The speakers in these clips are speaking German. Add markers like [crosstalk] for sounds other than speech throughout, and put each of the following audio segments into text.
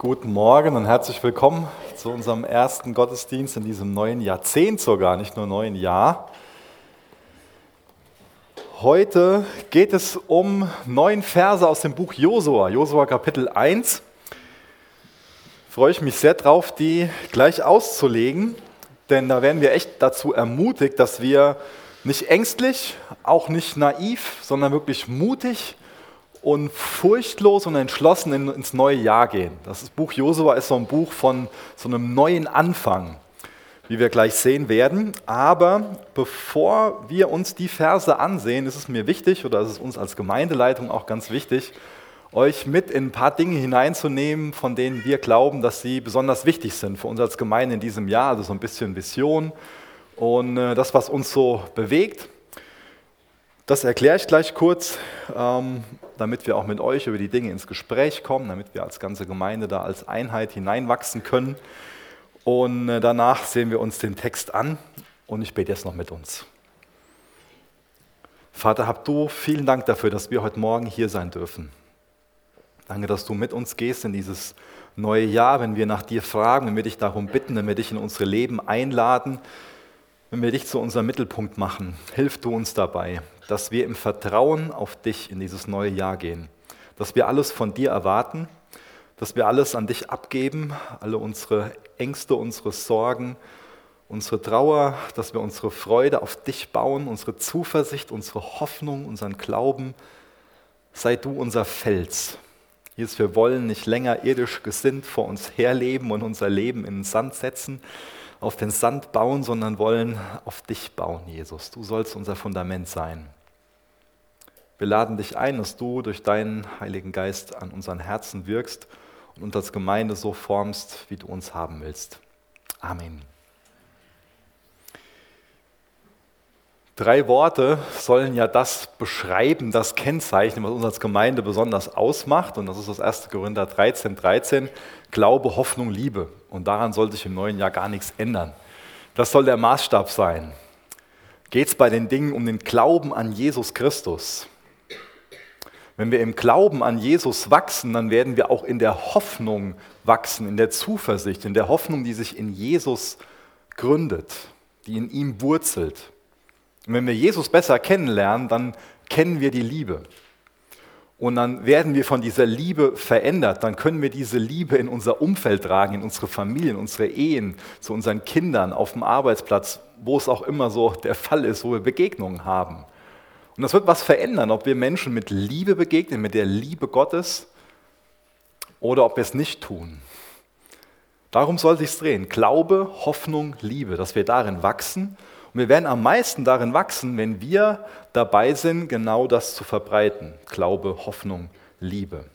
Guten Morgen und herzlich willkommen zu unserem ersten Gottesdienst in diesem neuen Jahrzehnt sogar, nicht nur neuen Jahr. Heute geht es um neun Verse aus dem Buch Josua, Josua Kapitel 1. Freue ich mich sehr drauf, die gleich auszulegen, denn da werden wir echt dazu ermutigt, dass wir nicht ängstlich, auch nicht naiv, sondern wirklich mutig und furchtlos und entschlossen ins neue Jahr gehen. Das Buch Josua ist so ein Buch von so einem neuen Anfang, wie wir gleich sehen werden. Aber bevor wir uns die Verse ansehen, ist es mir wichtig, oder ist es uns als Gemeindeleitung auch ganz wichtig, euch mit in ein paar Dinge hineinzunehmen, von denen wir glauben, dass sie besonders wichtig sind für uns als Gemeinde in diesem Jahr. Also so ein bisschen Vision und äh, das, was uns so bewegt. Das erkläre ich gleich kurz. Ähm, damit wir auch mit euch über die Dinge ins Gespräch kommen, damit wir als ganze Gemeinde da als Einheit hineinwachsen können. Und äh, danach sehen wir uns den Text an und ich bete jetzt noch mit uns. Vater, hab du vielen Dank dafür, dass wir heute Morgen hier sein dürfen. Danke, dass du mit uns gehst in dieses neue Jahr, wenn wir nach dir fragen, wenn wir dich darum bitten, wenn wir dich in unsere Leben einladen, wenn wir dich zu unserem Mittelpunkt machen. Hilf du uns dabei, dass wir im Vertrauen auf dich in dieses neue Jahr gehen, dass wir alles von dir erwarten, dass wir alles an dich abgeben, alle unsere Ängste, unsere Sorgen, unsere Trauer, dass wir unsere Freude auf dich bauen, unsere Zuversicht, unsere Hoffnung, unseren Glauben. Sei du unser Fels. Jesus, wir wollen nicht länger irdisch gesinnt vor uns herleben und unser Leben in den Sand setzen, auf den Sand bauen, sondern wollen auf dich bauen, Jesus. Du sollst unser Fundament sein. Wir laden dich ein, dass du durch deinen Heiligen Geist an unseren Herzen wirkst und uns als Gemeinde so formst, wie du uns haben willst. Amen. Drei Worte sollen ja das beschreiben, das kennzeichnen, was uns als Gemeinde besonders ausmacht. Und das ist das 1. Korinther 13, 13. Glaube, Hoffnung, Liebe. Und daran soll sich im neuen Jahr gar nichts ändern. Das soll der Maßstab sein. Geht es bei den Dingen um den Glauben an Jesus Christus? Wenn wir im Glauben an Jesus wachsen, dann werden wir auch in der Hoffnung wachsen, in der Zuversicht, in der Hoffnung, die sich in Jesus gründet, die in ihm wurzelt. Und wenn wir Jesus besser kennenlernen, dann kennen wir die Liebe. Und dann werden wir von dieser Liebe verändert. Dann können wir diese Liebe in unser Umfeld tragen, in unsere Familien, unsere Ehen, zu unseren Kindern, auf dem Arbeitsplatz, wo es auch immer so der Fall ist, wo wir Begegnungen haben. Und das wird was verändern, ob wir Menschen mit Liebe begegnen, mit der Liebe Gottes, oder ob wir es nicht tun. Darum soll sich drehen. Glaube, Hoffnung, Liebe, dass wir darin wachsen. Und wir werden am meisten darin wachsen, wenn wir dabei sind, genau das zu verbreiten. Glaube, Hoffnung, Liebe.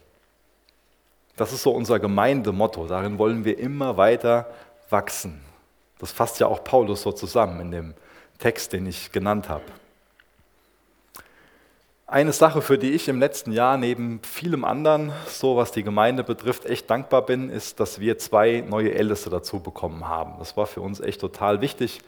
Das ist so unser Gemeindemotto. Darin wollen wir immer weiter wachsen. Das fasst ja auch Paulus so zusammen in dem Text, den ich genannt habe. Eine Sache, für die ich im letzten Jahr neben vielem anderen, so was die Gemeinde betrifft, echt dankbar bin, ist, dass wir zwei neue Älteste dazu bekommen haben. Das war für uns echt total wichtig,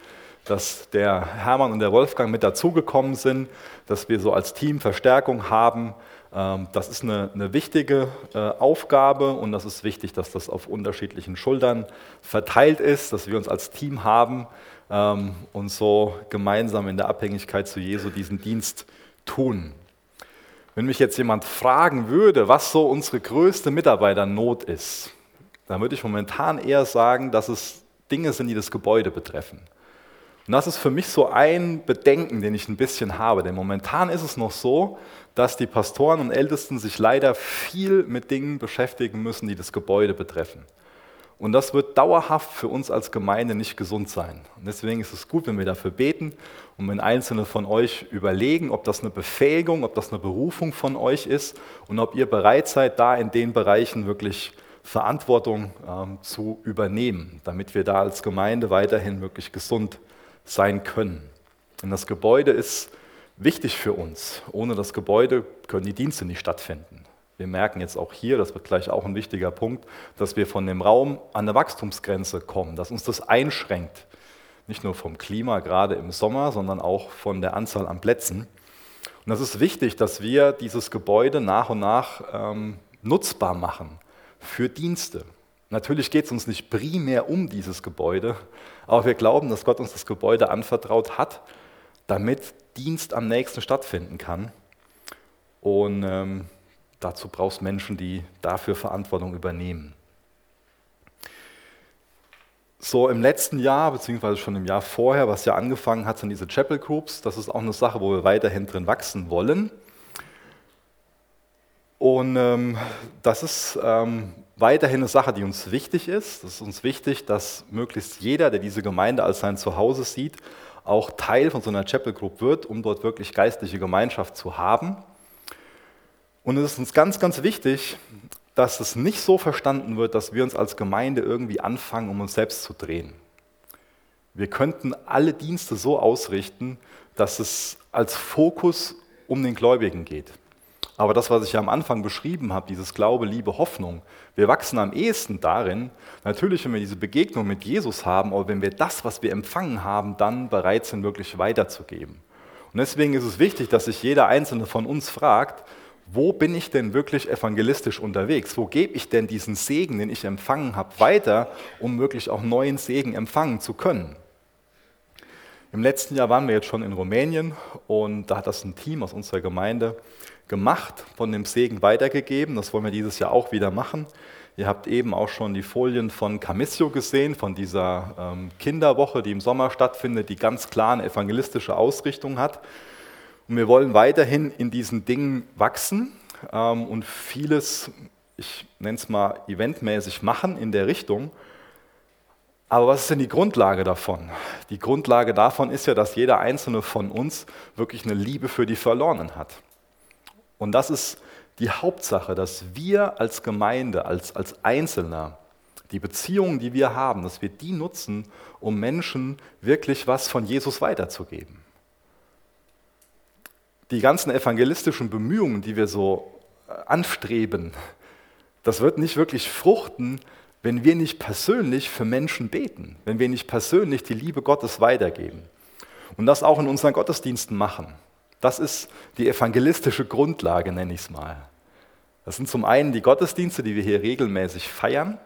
dass der Hermann und der Wolfgang mit dazugekommen sind, dass wir so als Team Verstärkung haben. Ähm, das ist eine, eine wichtige äh, Aufgabe und das ist wichtig, dass das auf unterschiedlichen Schultern verteilt ist, dass wir uns als Team haben ähm, und so gemeinsam in der Abhängigkeit zu Jesu diesen Dienst tun. Wenn mich jetzt jemand fragen würde, was so unsere größte Mitarbeiternot ist, dann würde ich momentan eher sagen, dass es Dinge sind, die das Gebäude betreffen. Und das ist für mich so ein Bedenken, den ich ein bisschen habe. Denn momentan ist es noch so, dass die Pastoren und Ältesten sich leider viel mit Dingen beschäftigen müssen, die das Gebäude betreffen. Und das wird dauerhaft für uns als Gemeinde nicht gesund sein. Und deswegen ist es gut, wenn wir dafür beten und wenn Einzelne von euch überlegen, ob das eine Befähigung, ob das eine Berufung von euch ist und ob ihr bereit seid, da in den Bereichen wirklich Verantwortung ähm, zu übernehmen, damit wir da als Gemeinde weiterhin wirklich gesund sein können. Denn das Gebäude ist wichtig für uns. Ohne das Gebäude können die Dienste nicht stattfinden. Wir merken jetzt auch hier, das wird gleich auch ein wichtiger Punkt, dass wir von dem Raum an der Wachstumsgrenze kommen, dass uns das einschränkt. Nicht nur vom Klima, gerade im Sommer, sondern auch von der Anzahl an Plätzen. Und das ist wichtig, dass wir dieses Gebäude nach und nach ähm, nutzbar machen für Dienste. Natürlich geht es uns nicht primär um dieses Gebäude, aber wir glauben, dass Gott uns das Gebäude anvertraut hat, damit Dienst am nächsten stattfinden kann. Und ähm, dazu brauchst Menschen, die dafür Verantwortung übernehmen. So im letzten Jahr, beziehungsweise schon im Jahr vorher, was ja angefangen hat, sind diese Chapel Groups. Das ist auch eine Sache, wo wir weiterhin drin wachsen wollen. Und ähm, das ist ähm, weiterhin eine Sache, die uns wichtig ist. Es ist uns wichtig, dass möglichst jeder, der diese Gemeinde als sein Zuhause sieht, auch Teil von so einer Chapel Group wird, um dort wirklich geistliche Gemeinschaft zu haben. Und es ist uns ganz, ganz wichtig, dass es nicht so verstanden wird, dass wir uns als Gemeinde irgendwie anfangen, um uns selbst zu drehen. Wir könnten alle Dienste so ausrichten, dass es als Fokus um den Gläubigen geht. Aber das, was ich ja am Anfang beschrieben habe, dieses Glaube, Liebe, Hoffnung, wir wachsen am ehesten darin, natürlich, wenn wir diese Begegnung mit Jesus haben, aber wenn wir das, was wir empfangen haben, dann bereit sind, wirklich weiterzugeben. Und deswegen ist es wichtig, dass sich jeder Einzelne von uns fragt, wo bin ich denn wirklich evangelistisch unterwegs? Wo gebe ich denn diesen Segen, den ich empfangen habe, weiter, um wirklich auch neuen Segen empfangen zu können? Im letzten Jahr waren wir jetzt schon in Rumänien und da hat das ein Team aus unserer Gemeinde gemacht, von dem Segen weitergegeben. Das wollen wir dieses Jahr auch wieder machen. Ihr habt eben auch schon die Folien von Camissio gesehen, von dieser ähm, Kinderwoche, die im Sommer stattfindet, die ganz klar eine evangelistische Ausrichtung hat. Und wir wollen weiterhin in diesen Dingen wachsen ähm, und vieles, ich nenne es mal eventmäßig, machen in der Richtung. Aber was ist denn die Grundlage davon? Die Grundlage davon ist ja, dass jeder einzelne von uns wirklich eine Liebe für die Verlorenen hat. Und das ist die Hauptsache, dass wir als Gemeinde, als, als Einzelner, die Beziehungen, die wir haben, dass wir die nutzen, um Menschen wirklich was von Jesus weiterzugeben. Die ganzen evangelistischen Bemühungen, die wir so äh, anstreben, das wird nicht wirklich fruchten, wenn wir nicht persönlich für Menschen beten, wenn wir nicht persönlich die Liebe Gottes weitergeben und das auch in unseren Gottesdiensten machen. Das ist die evangelistische Grundlage, nenne ich es mal. Das sind zum einen die Gottesdienste, die wir hier regelmäßig feiern.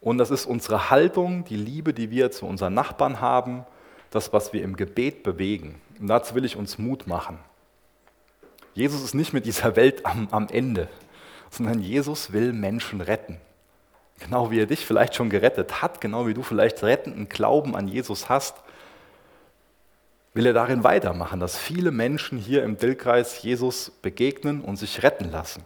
Und das ist unsere Haltung, die Liebe, die wir zu unseren Nachbarn haben, das, was wir im Gebet bewegen. Und dazu will ich uns Mut machen. Jesus ist nicht mit dieser Welt am, am Ende, sondern Jesus will Menschen retten. Genau wie er dich vielleicht schon gerettet hat, genau wie du vielleicht rettenden Glauben an Jesus hast, will er darin weitermachen, dass viele Menschen hier im Dillkreis Jesus begegnen und sich retten lassen.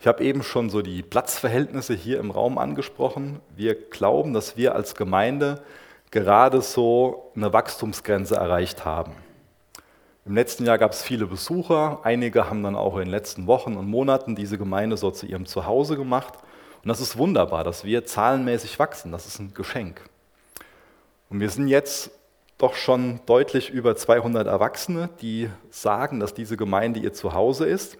Ich habe eben schon so die Platzverhältnisse hier im Raum angesprochen. Wir glauben, dass wir als Gemeinde gerade so eine Wachstumsgrenze erreicht haben. Im letzten Jahr gab es viele Besucher. Einige haben dann auch in den letzten Wochen und Monaten diese Gemeinde so zu ihrem Zuhause gemacht. Und das ist wunderbar, dass wir zahlenmäßig wachsen. Das ist ein Geschenk. Und wir sind jetzt doch schon deutlich über 200 Erwachsene, die sagen, dass diese Gemeinde ihr Zuhause ist.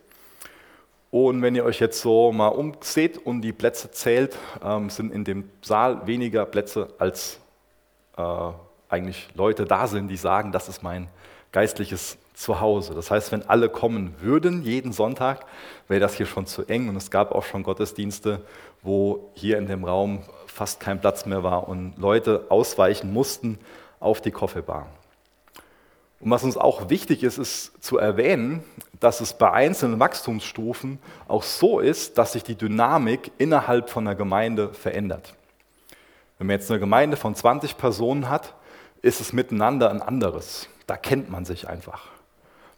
Und wenn ihr euch jetzt so mal umseht und die Plätze zählt, ähm, sind in dem Saal weniger Plätze, als äh, eigentlich Leute da sind, die sagen, das ist mein geistliches Zuhause. Das heißt, wenn alle kommen würden, jeden Sonntag, wäre das hier schon zu eng. Und es gab auch schon Gottesdienste, wo hier in dem Raum fast kein Platz mehr war und Leute ausweichen mussten, auf die Koffebar. Und was uns auch wichtig ist, ist zu erwähnen, dass es bei einzelnen Wachstumsstufen auch so ist, dass sich die Dynamik innerhalb von einer Gemeinde verändert. Wenn man jetzt eine Gemeinde von 20 Personen hat, ist es miteinander ein anderes. Da kennt man sich einfach.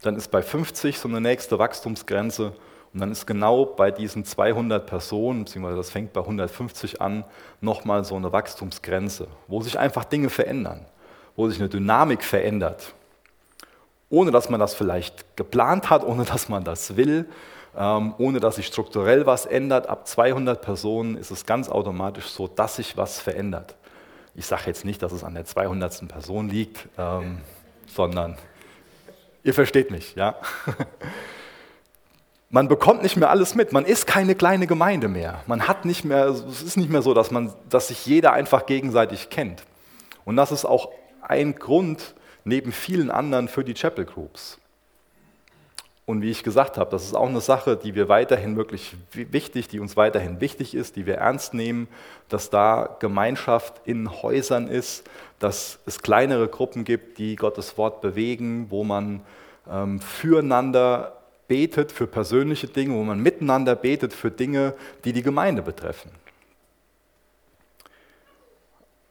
Dann ist bei 50 so eine nächste Wachstumsgrenze und dann ist genau bei diesen 200 Personen, beziehungsweise das fängt bei 150 an, nochmal so eine Wachstumsgrenze, wo sich einfach Dinge verändern wo sich eine Dynamik verändert, ohne dass man das vielleicht geplant hat, ohne dass man das will, ähm, ohne dass sich strukturell was ändert. Ab 200 Personen ist es ganz automatisch so, dass sich was verändert. Ich sage jetzt nicht, dass es an der 200. Person liegt, ähm, sondern ihr versteht mich, ja. [laughs] Man bekommt nicht mehr alles mit. Man ist keine kleine Gemeinde mehr. Man hat nicht mehr, es ist nicht mehr so, dass, man, dass sich jeder einfach gegenseitig kennt. Und das ist auch ein Grund neben vielen anderen für die Chapel Groups. Und wie ich gesagt habe, das ist auch eine Sache, die wir weiterhin wirklich wichtig, die uns weiterhin wichtig ist, die wir ernst nehmen, dass da Gemeinschaft in Häusern ist, dass es kleinere Gruppen gibt, die Gottes Wort bewegen, wo man ähm, füreinander betet für persönliche Dinge, wo man miteinander betet für Dinge, die die Gemeinde betreffen.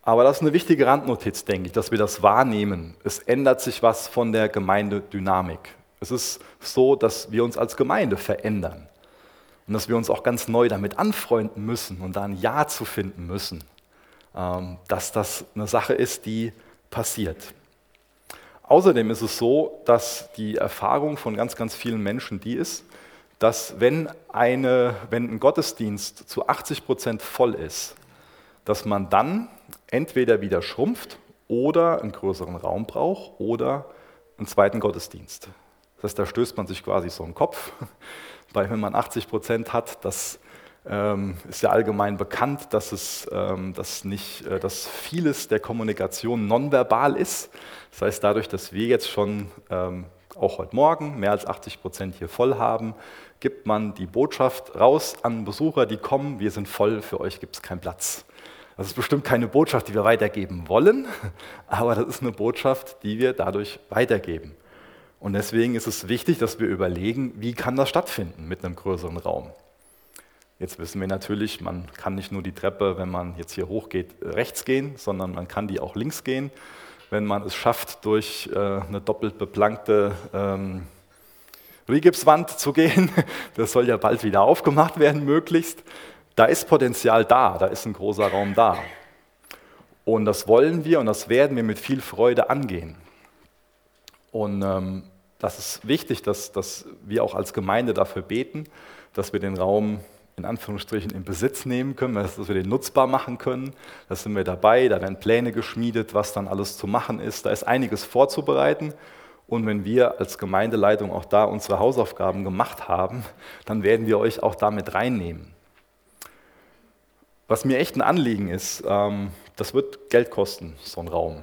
Aber das ist eine wichtige Randnotiz, denke ich, dass wir das wahrnehmen. Es ändert sich was von der Gemeindedynamik. Es ist so, dass wir uns als Gemeinde verändern und dass wir uns auch ganz neu damit anfreunden müssen und da ein Ja zu finden müssen, ähm, dass das eine Sache ist, die passiert. Außerdem ist es so, dass die Erfahrung von ganz, ganz vielen Menschen die ist, dass wenn, eine, wenn ein Gottesdienst zu 80 Prozent voll ist, dass man dann entweder wieder schrumpft oder einen größeren Raum braucht oder einen zweiten Gottesdienst. Das heißt, da stößt man sich quasi so einen Kopf, [laughs] weil wenn man 80 Prozent hat, das ähm, ist ja allgemein bekannt, dass, es, ähm, dass, nicht, äh, dass vieles der Kommunikation nonverbal ist. Das heißt, dadurch, dass wir jetzt schon ähm, auch heute Morgen mehr als 80 Prozent hier voll haben, gibt man die Botschaft raus an Besucher, die kommen, wir sind voll, für euch gibt es keinen Platz. Das ist bestimmt keine Botschaft, die wir weitergeben wollen, [laughs] aber das ist eine Botschaft, die wir dadurch weitergeben. Und deswegen ist es wichtig, dass wir überlegen, wie kann das stattfinden mit einem größeren Raum. Jetzt wissen wir natürlich, man kann nicht nur die Treppe, wenn man jetzt hier hochgeht, rechts gehen, sondern man kann die auch links gehen. Wenn man es schafft, durch äh, eine doppelt beplankte ähm, Rigipswand zu gehen, [laughs] das soll ja bald wieder aufgemacht werden, möglichst, da ist Potenzial da, da ist ein großer Raum da. Und das wollen wir und das werden wir mit viel Freude angehen. Und ähm, das ist wichtig, dass, dass wir auch als Gemeinde dafür beten, dass wir den Raum in Anführungsstrichen in Besitz nehmen können, dass wir den nutzbar machen können. Da sind wir dabei, da werden Pläne geschmiedet, was dann alles zu machen ist. Da ist einiges vorzubereiten. Und wenn wir als Gemeindeleitung auch da unsere Hausaufgaben gemacht haben, dann werden wir euch auch damit reinnehmen. Was mir echt ein Anliegen ist, ähm, das wird Geld kosten, so ein Raum.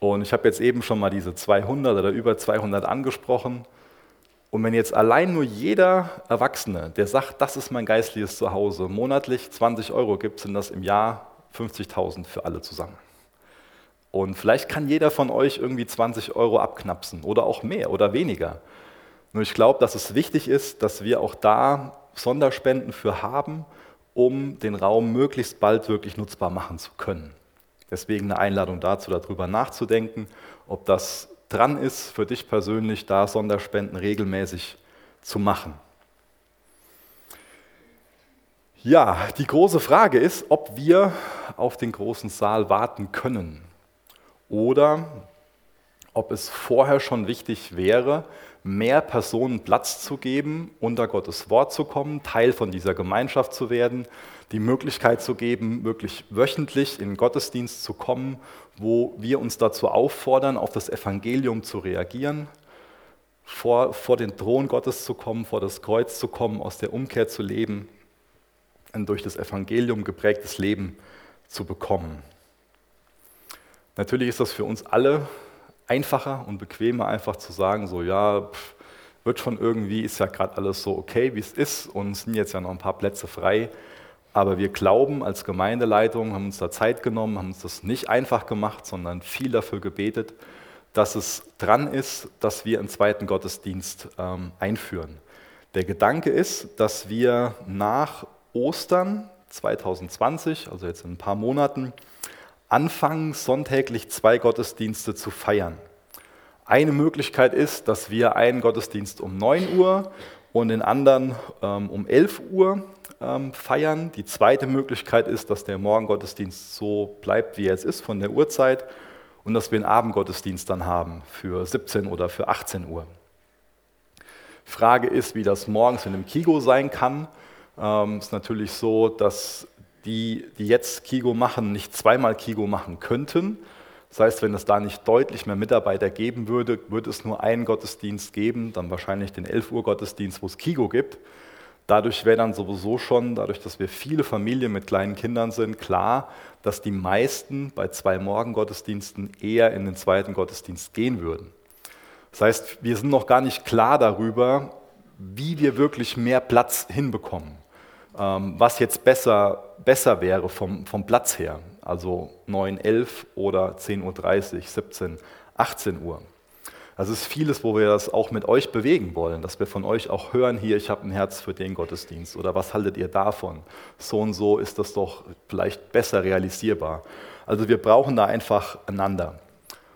Und ich habe jetzt eben schon mal diese 200 oder über 200 angesprochen. Und wenn jetzt allein nur jeder Erwachsene, der sagt, das ist mein geistliches Zuhause, monatlich 20 Euro gibt, sind das im Jahr 50.000 für alle zusammen. Und vielleicht kann jeder von euch irgendwie 20 Euro abknapsen oder auch mehr oder weniger. Nur ich glaube, dass es wichtig ist, dass wir auch da Sonderspenden für haben um den Raum möglichst bald wirklich nutzbar machen zu können. Deswegen eine Einladung dazu, darüber nachzudenken, ob das dran ist, für dich persönlich da Sonderspenden regelmäßig zu machen. Ja, die große Frage ist, ob wir auf den großen Saal warten können oder ob es vorher schon wichtig wäre, mehr Personen Platz zu geben, unter Gottes Wort zu kommen, Teil von dieser Gemeinschaft zu werden, die Möglichkeit zu geben, wirklich wöchentlich in Gottesdienst zu kommen, wo wir uns dazu auffordern, auf das Evangelium zu reagieren, vor, vor den Thron Gottes zu kommen, vor das Kreuz zu kommen, aus der Umkehr zu leben, ein durch das Evangelium geprägtes Leben zu bekommen. Natürlich ist das für uns alle einfacher und bequemer, einfach zu sagen, so ja, pff, wird schon irgendwie, ist ja gerade alles so okay, wie es ist und es sind jetzt ja noch ein paar Plätze frei. Aber wir glauben als Gemeindeleitung, haben uns da Zeit genommen, haben uns das nicht einfach gemacht, sondern viel dafür gebetet, dass es dran ist, dass wir einen zweiten Gottesdienst ähm, einführen. Der Gedanke ist, dass wir nach Ostern 2020, also jetzt in ein paar Monaten, anfangen, sonntäglich zwei Gottesdienste zu feiern. Eine Möglichkeit ist, dass wir einen Gottesdienst um 9 Uhr und den anderen ähm, um 11 Uhr ähm, feiern. Die zweite Möglichkeit ist, dass der Morgengottesdienst so bleibt, wie er es ist, von der Uhrzeit und dass wir einen Abendgottesdienst dann haben für 17 oder für 18 Uhr. Frage ist, wie das morgens in einem Kigo sein kann. Ähm, ist natürlich so, dass die, die jetzt Kigo machen, nicht zweimal Kigo machen könnten. Das heißt, wenn es da nicht deutlich mehr Mitarbeiter geben würde, würde es nur einen Gottesdienst geben, dann wahrscheinlich den 11 Uhr Gottesdienst, wo es Kigo gibt. Dadurch wäre dann sowieso schon, dadurch, dass wir viele Familien mit kleinen Kindern sind, klar, dass die meisten bei zwei Morgengottesdiensten eher in den zweiten Gottesdienst gehen würden. Das heißt, wir sind noch gar nicht klar darüber, wie wir wirklich mehr Platz hinbekommen. Ähm, was jetzt besser, besser wäre vom, vom Platz her. Also 9, 11 oder 10.30 Uhr, 17, 18 Uhr. Es ist vieles, wo wir das auch mit euch bewegen wollen, dass wir von euch auch hören, hier, ich habe ein Herz für den Gottesdienst oder was haltet ihr davon? So und so ist das doch vielleicht besser realisierbar. Also wir brauchen da einfach einander.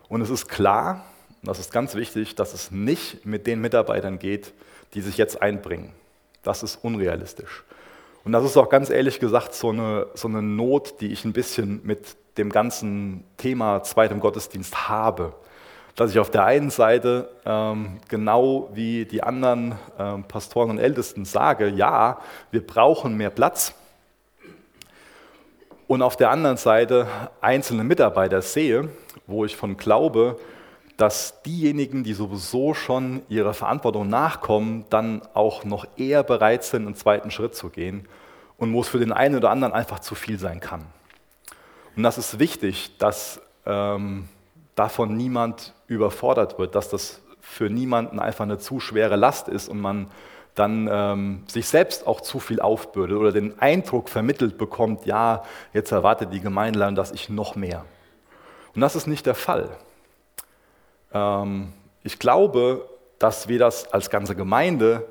Und es ist klar, das ist ganz wichtig, dass es nicht mit den Mitarbeitern geht, die sich jetzt einbringen. Das ist unrealistisch. Und das ist auch ganz ehrlich gesagt so eine, so eine Not, die ich ein bisschen mit dem ganzen Thema zweitem Gottesdienst habe dass ich auf der einen Seite ähm, genau wie die anderen ähm, Pastoren und Ältesten sage, ja, wir brauchen mehr Platz. Und auf der anderen Seite einzelne Mitarbeiter sehe, wo ich von glaube, dass diejenigen, die sowieso schon ihrer Verantwortung nachkommen, dann auch noch eher bereit sind, einen zweiten Schritt zu gehen und wo es für den einen oder anderen einfach zu viel sein kann. Und das ist wichtig, dass ähm, davon niemand überfordert wird, dass das für niemanden einfach eine zu schwere Last ist und man dann ähm, sich selbst auch zu viel aufbürdet oder den Eindruck vermittelt bekommt, ja, jetzt erwartet die Gemeindeleitung, dass ich noch mehr. Und das ist nicht der Fall. Ähm, ich glaube, dass wir das als ganze Gemeinde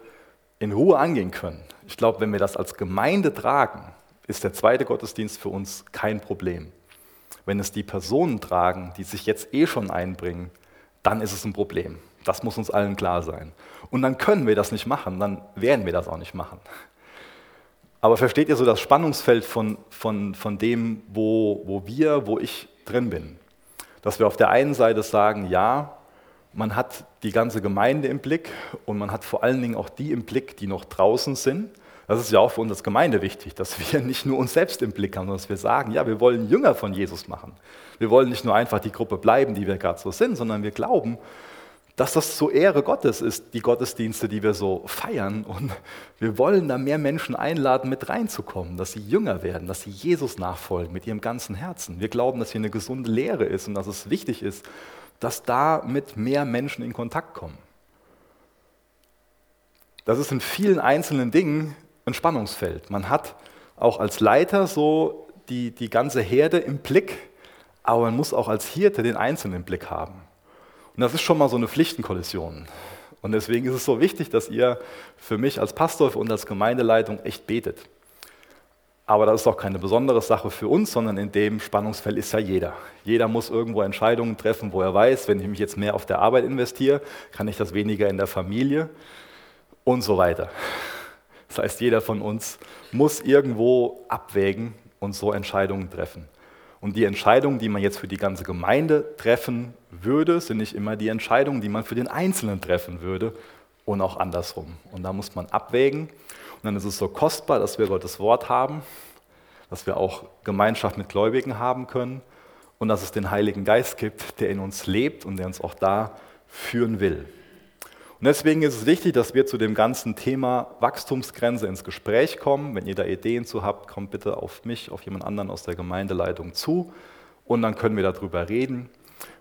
in Ruhe angehen können. Ich glaube, wenn wir das als Gemeinde tragen, ist der zweite Gottesdienst für uns kein Problem. Wenn es die Personen tragen, die sich jetzt eh schon einbringen, dann ist es ein Problem. Das muss uns allen klar sein. Und dann können wir das nicht machen, dann werden wir das auch nicht machen. Aber versteht ihr so das Spannungsfeld von, von, von dem, wo, wo wir, wo ich drin bin? Dass wir auf der einen Seite sagen, ja, man hat die ganze Gemeinde im Blick und man hat vor allen Dingen auch die im Blick, die noch draußen sind das ist ja auch für uns als Gemeinde wichtig, dass wir [laughs] nicht nur uns selbst im Blick haben, sondern dass wir sagen, ja, wir wollen Jünger von Jesus machen. Wir wollen nicht nur einfach die Gruppe bleiben, die wir gerade so sind, sondern wir glauben, dass das zur Ehre Gottes ist, die Gottesdienste, die wir so feiern. Und wir wollen da mehr Menschen einladen, mit reinzukommen, dass sie jünger werden, dass sie Jesus nachfolgen mit ihrem ganzen Herzen. Wir glauben, dass hier eine gesunde Lehre ist und dass es wichtig ist, dass da mit mehr Menschen in Kontakt kommen. Das ist in vielen einzelnen Dingen ein Spannungsfeld. Man hat auch als Leiter so die, die ganze Herde im Blick, aber man muss auch als Hirte den Einzelnen im Blick haben. Und das ist schon mal so eine Pflichtenkollision. Und deswegen ist es so wichtig, dass ihr für mich als Pastor und als Gemeindeleitung echt betet. Aber das ist auch keine besondere Sache für uns, sondern in dem Spannungsfeld ist ja jeder. Jeder muss irgendwo Entscheidungen treffen, wo er weiß, wenn ich mich jetzt mehr auf der Arbeit investiere, kann ich das weniger in der Familie und so weiter. Das heißt, jeder von uns muss irgendwo abwägen und so Entscheidungen treffen. Und die Entscheidungen, die man jetzt für die ganze Gemeinde treffen würde, sind nicht immer die Entscheidungen, die man für den Einzelnen treffen würde und auch andersrum. Und da muss man abwägen. Und dann ist es so kostbar, dass wir Gottes Wort haben, dass wir auch Gemeinschaft mit Gläubigen haben können und dass es den Heiligen Geist gibt, der in uns lebt und der uns auch da führen will. Und deswegen ist es wichtig, dass wir zu dem ganzen Thema Wachstumsgrenze ins Gespräch kommen. Wenn ihr da Ideen zu habt, kommt bitte auf mich, auf jemand anderen aus der Gemeindeleitung zu und dann können wir darüber reden.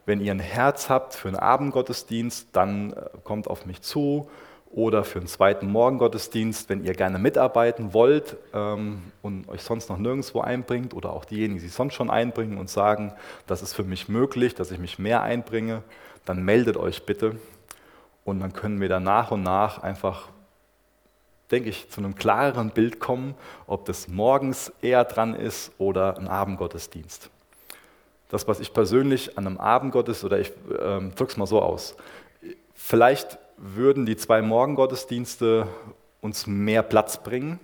Wenn ihr ein Herz habt für einen Abendgottesdienst, dann äh, kommt auf mich zu oder für einen zweiten Morgengottesdienst, wenn ihr gerne mitarbeiten wollt ähm, und euch sonst noch nirgendwo einbringt oder auch diejenigen, die sich sonst schon einbringen und sagen, das ist für mich möglich, dass ich mich mehr einbringe, dann meldet euch bitte und dann können wir da nach und nach einfach, denke ich, zu einem klareren Bild kommen, ob das morgens eher dran ist oder ein Abendgottesdienst. Das, was ich persönlich an einem Abendgottesdienst, oder ich ähm, drücke es mal so aus, vielleicht würden die zwei Morgengottesdienste uns mehr Platz bringen,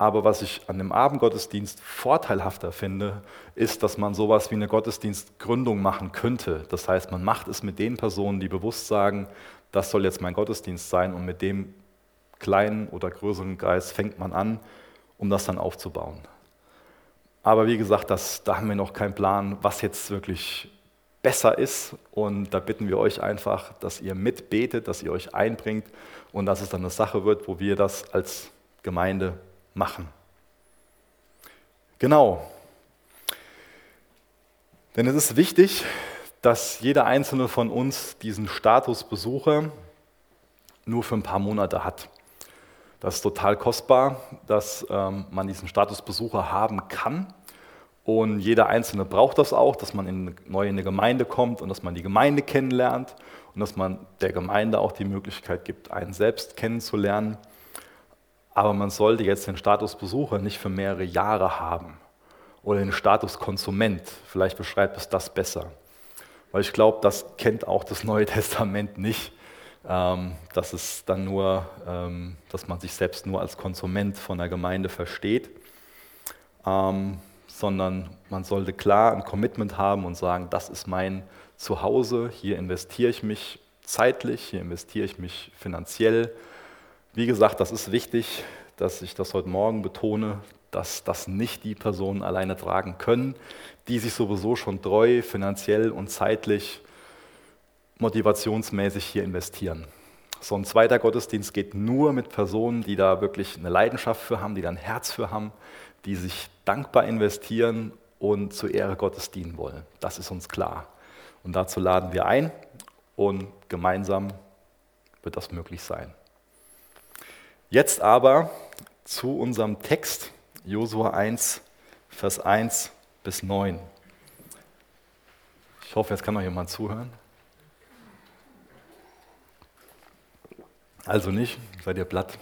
aber was ich an dem Abendgottesdienst vorteilhafter finde, ist, dass man sowas wie eine Gottesdienstgründung machen könnte. Das heißt, man macht es mit den Personen, die bewusst sagen, das soll jetzt mein Gottesdienst sein und mit dem kleinen oder größeren Kreis fängt man an, um das dann aufzubauen. Aber wie gesagt, das, da haben wir noch keinen Plan, was jetzt wirklich besser ist. Und da bitten wir euch einfach, dass ihr mitbetet, dass ihr euch einbringt und dass es dann eine Sache wird, wo wir das als Gemeinde machen. Genau. Denn es ist wichtig, dass jeder einzelne von uns diesen Status Besucher nur für ein paar Monate hat. Das ist total kostbar, dass ähm, man diesen Status Besucher haben kann. Und jeder Einzelne braucht das auch, dass man in, neu in eine Gemeinde kommt und dass man die Gemeinde kennenlernt und dass man der Gemeinde auch die Möglichkeit gibt, einen selbst kennenzulernen. Aber man sollte jetzt den Status Besucher nicht für mehrere Jahre haben oder den Status Konsument. Vielleicht beschreibt es das besser. Weil ich glaube, das kennt auch das Neue [laughs] Testament nicht, ähm, dass es dann nur, ähm, dass man sich selbst nur als Konsument von der Gemeinde versteht, ähm, sondern man sollte klar ein Commitment haben und sagen, das ist mein Zuhause, hier investiere ich mich zeitlich, hier investiere ich mich finanziell. Wie gesagt, das ist wichtig, dass ich das heute Morgen betone, dass das nicht die Personen alleine tragen können, die sich sowieso schon treu, finanziell und zeitlich, motivationsmäßig hier investieren. So ein zweiter Gottesdienst geht nur mit Personen, die da wirklich eine Leidenschaft für haben, die da ein Herz für haben, die sich dankbar investieren und zur Ehre Gottes dienen wollen. Das ist uns klar. Und dazu laden wir ein und gemeinsam wird das möglich sein. Jetzt aber zu unserem Text, Josua 1, Vers 1 bis 9. Ich hoffe, jetzt kann noch jemand zuhören. Also nicht, seid ihr platt.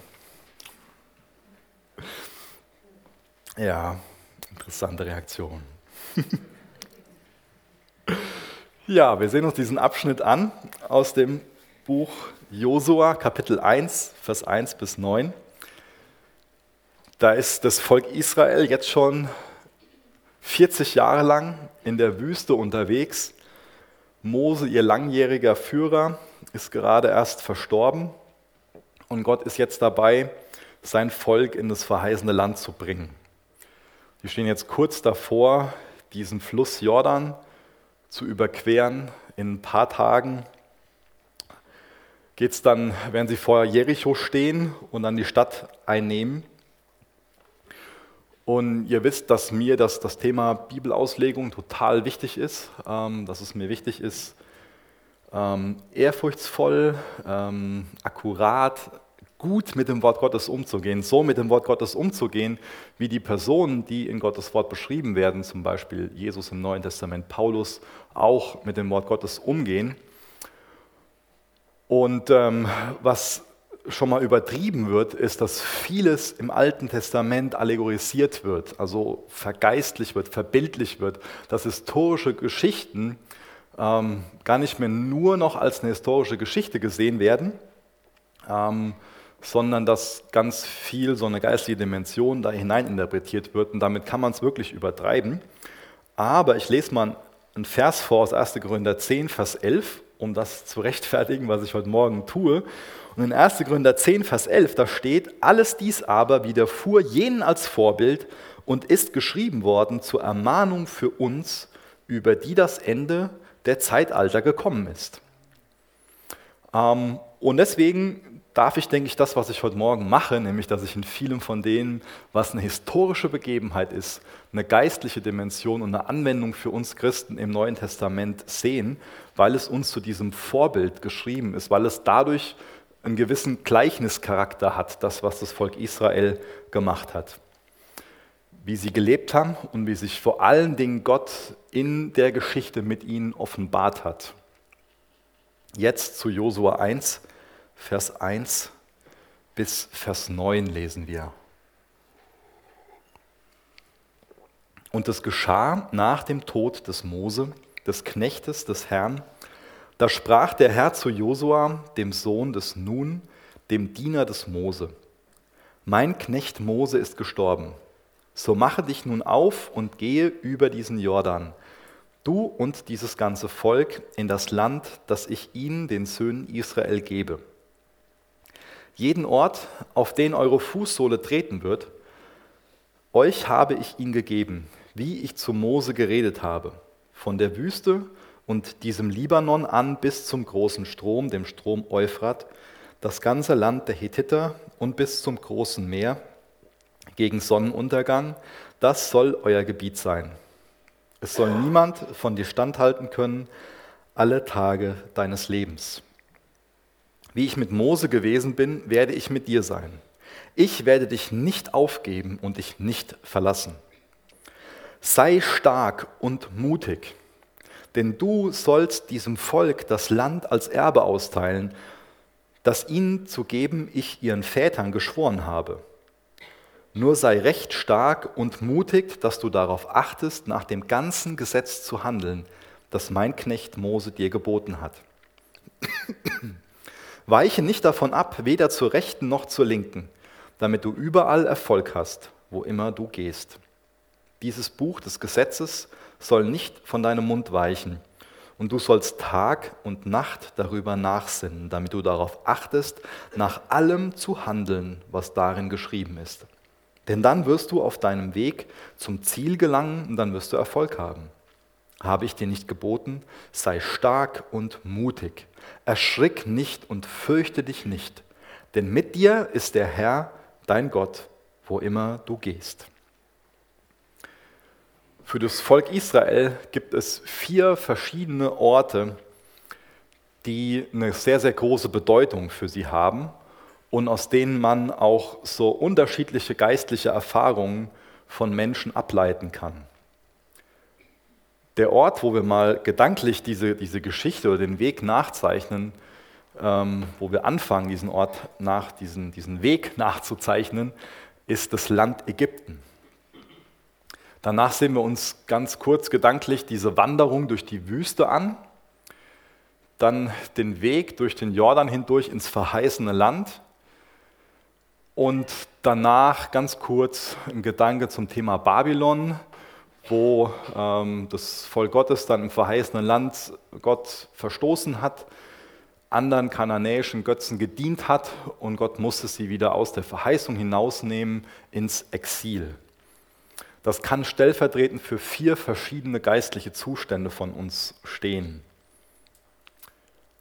Ja, interessante Reaktion. [laughs] ja, wir sehen uns diesen Abschnitt an aus dem Buch Josua, Kapitel 1, Vers 1 bis 9. Da ist das Volk Israel jetzt schon 40 Jahre lang in der Wüste unterwegs. Mose, ihr langjähriger Führer, ist gerade erst verstorben und Gott ist jetzt dabei, sein Volk in das verheißene Land zu bringen. Die stehen jetzt kurz davor, diesen Fluss Jordan zu überqueren. In ein paar Tagen geht dann, werden sie vor Jericho stehen und dann die Stadt einnehmen. Und ihr wisst, dass mir das, das Thema Bibelauslegung total wichtig ist, ähm, dass es mir wichtig ist, ähm, ehrfurchtsvoll, ähm, akkurat, gut mit dem Wort Gottes umzugehen, so mit dem Wort Gottes umzugehen, wie die Personen, die in Gottes Wort beschrieben werden, zum Beispiel Jesus im Neuen Testament, Paulus, auch mit dem Wort Gottes umgehen. Und ähm, was schon mal übertrieben wird, ist, dass vieles im Alten Testament allegorisiert wird, also vergeistlich wird, verbildlich wird, dass historische Geschichten ähm, gar nicht mehr nur noch als eine historische Geschichte gesehen werden, ähm, sondern dass ganz viel so eine geistliche Dimension da hineininterpretiert wird und damit kann man es wirklich übertreiben. Aber ich lese mal einen Vers vor aus 1. Korinther 10, Vers 11, um das zu rechtfertigen, was ich heute Morgen tue. Und in 1. Korinther 10, Vers 11, da steht, alles dies aber widerfuhr jenen als Vorbild und ist geschrieben worden zur Ermahnung für uns, über die das Ende der Zeitalter gekommen ist. Ähm, und deswegen darf ich, denke ich, das, was ich heute Morgen mache, nämlich, dass ich in vielem von denen, was eine historische Begebenheit ist, eine geistliche Dimension und eine Anwendung für uns Christen im Neuen Testament sehen, weil es uns zu diesem Vorbild geschrieben ist, weil es dadurch einen gewissen Gleichnischarakter hat, das, was das Volk Israel gemacht hat. Wie sie gelebt haben und wie sich vor allen Dingen Gott in der Geschichte mit ihnen offenbart hat. Jetzt zu Josua 1, Vers 1 bis Vers 9 lesen wir. Und es geschah nach dem Tod des Mose, des Knechtes des Herrn, da sprach der Herr zu Josua, dem Sohn des Nun, dem Diener des Mose, mein Knecht Mose ist gestorben. So mache dich nun auf und gehe über diesen Jordan, du und dieses ganze Volk, in das Land, das ich ihnen, den Söhnen Israel, gebe. Jeden Ort, auf den eure Fußsohle treten wird, euch habe ich ihn gegeben, wie ich zu Mose geredet habe, von der Wüste und diesem Libanon an bis zum großen Strom, dem Strom Euphrat, das ganze Land der Hethiter und bis zum großen Meer gegen Sonnenuntergang, das soll euer Gebiet sein. Es soll niemand von dir standhalten können, alle Tage deines Lebens. Wie ich mit Mose gewesen bin, werde ich mit dir sein. Ich werde dich nicht aufgeben und dich nicht verlassen. Sei stark und mutig, denn du sollst diesem Volk das Land als Erbe austeilen, das ihnen zu geben ich ihren Vätern geschworen habe. Nur sei recht stark und mutig, dass du darauf achtest, nach dem ganzen Gesetz zu handeln, das mein Knecht Mose dir geboten hat. [coughs] Weiche nicht davon ab, weder zur rechten noch zur linken, damit du überall Erfolg hast, wo immer du gehst. Dieses Buch des Gesetzes soll nicht von deinem Mund weichen, und du sollst Tag und Nacht darüber nachsinnen, damit du darauf achtest, nach allem zu handeln, was darin geschrieben ist. Denn dann wirst du auf deinem Weg zum Ziel gelangen und dann wirst du Erfolg haben. Habe ich dir nicht geboten, sei stark und mutig, erschrick nicht und fürchte dich nicht, denn mit dir ist der Herr, dein Gott, wo immer du gehst. Für das Volk Israel gibt es vier verschiedene Orte, die eine sehr, sehr große Bedeutung für sie haben und aus denen man auch so unterschiedliche geistliche Erfahrungen von Menschen ableiten kann. Der Ort, wo wir mal gedanklich diese, diese Geschichte oder den Weg nachzeichnen, ähm, wo wir anfangen, diesen Ort nach, diesen, diesen Weg nachzuzeichnen, ist das Land Ägypten. Danach sehen wir uns ganz kurz gedanklich diese Wanderung durch die Wüste an, dann den Weg durch den Jordan hindurch ins verheißene Land und danach ganz kurz ein Gedanke zum Thema Babylon, wo ähm, das Volk Gottes dann im verheißenen Land Gott verstoßen hat, anderen kananäischen Götzen gedient hat und Gott musste sie wieder aus der Verheißung hinausnehmen ins Exil. Das kann stellvertretend für vier verschiedene geistliche Zustände von uns stehen.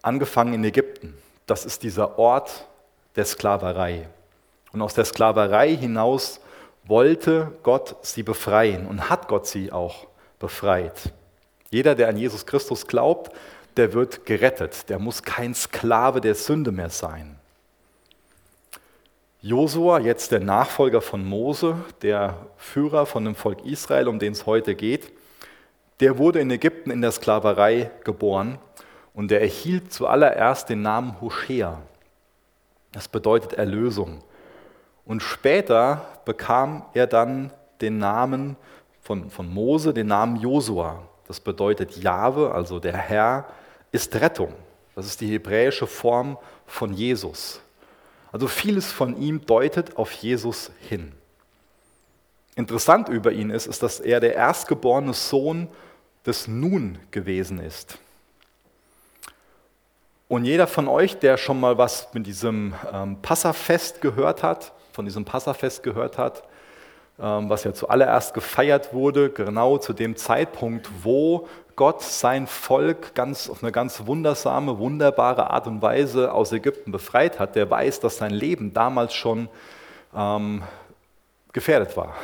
Angefangen in Ägypten, das ist dieser Ort der Sklaverei. Und aus der Sklaverei hinaus wollte Gott sie befreien und hat Gott sie auch befreit. Jeder, der an Jesus Christus glaubt, der wird gerettet. Der muss kein Sklave der Sünde mehr sein. Josua, jetzt der Nachfolger von Mose, der Führer von dem Volk Israel, um den es heute geht, der wurde in Ägypten in der Sklaverei geboren und der erhielt zuallererst den Namen Hoshea. Das bedeutet Erlösung. Und später bekam er dann den Namen von, von Mose, den Namen Josua. Das bedeutet Jahwe, also der Herr, ist Rettung. Das ist die hebräische Form von Jesus. Also vieles von ihm deutet auf Jesus hin. Interessant über ihn ist, ist, dass er der erstgeborene Sohn des Nun gewesen ist. Und jeder von euch, der schon mal was mit diesem ähm, Passafest gehört hat, von diesem Passafest gehört hat, ähm, was ja zuallererst gefeiert wurde, genau zu dem Zeitpunkt, wo Gott sein Volk ganz, auf eine ganz wundersame, wunderbare Art und Weise aus Ägypten befreit hat, der weiß, dass sein Leben damals schon ähm, gefährdet war.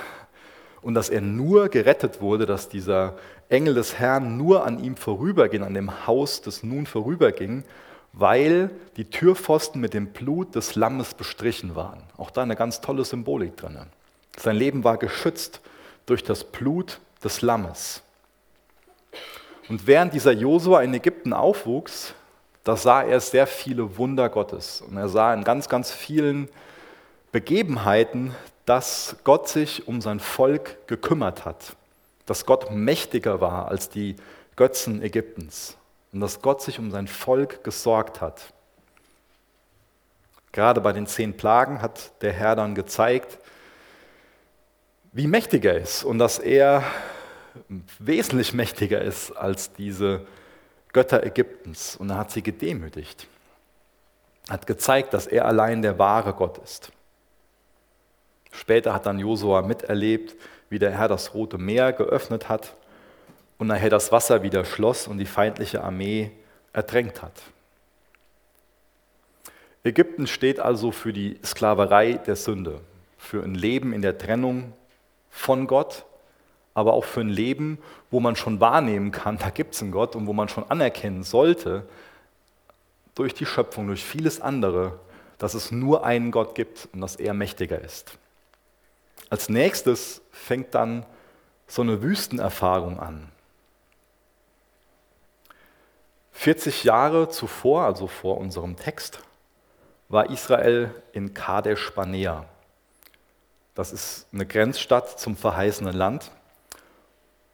Und dass er nur gerettet wurde, dass dieser Engel des Herrn nur an ihm vorüberging, an dem Haus des Nun vorüberging, weil die Türpfosten mit dem Blut des Lammes bestrichen waren. Auch da eine ganz tolle Symbolik drin. Sein Leben war geschützt durch das Blut des Lammes. Und während dieser Josua in Ägypten aufwuchs, da sah er sehr viele Wunder Gottes. Und er sah in ganz, ganz vielen Begebenheiten, dass Gott sich um sein Volk gekümmert hat. Dass Gott mächtiger war als die Götzen Ägyptens. Und dass Gott sich um sein Volk gesorgt hat. Gerade bei den zehn Plagen hat der Herr dann gezeigt, wie mächtig er ist und dass er wesentlich mächtiger ist als diese Götter Ägyptens. Und er hat sie gedemütigt. Hat gezeigt, dass er allein der wahre Gott ist. Später hat dann Josua miterlebt, wie der Herr das Rote Meer geöffnet hat und nachher das Wasser wieder schloss und die feindliche Armee ertränkt hat. Ägypten steht also für die Sklaverei der Sünde, für ein Leben in der Trennung von Gott aber auch für ein Leben, wo man schon wahrnehmen kann, da gibt es einen Gott und wo man schon anerkennen sollte, durch die Schöpfung, durch vieles andere, dass es nur einen Gott gibt und dass er mächtiger ist. Als nächstes fängt dann so eine Wüstenerfahrung an. 40 Jahre zuvor, also vor unserem Text, war Israel in Kadesh Barnea. Das ist eine Grenzstadt zum verheißenen Land.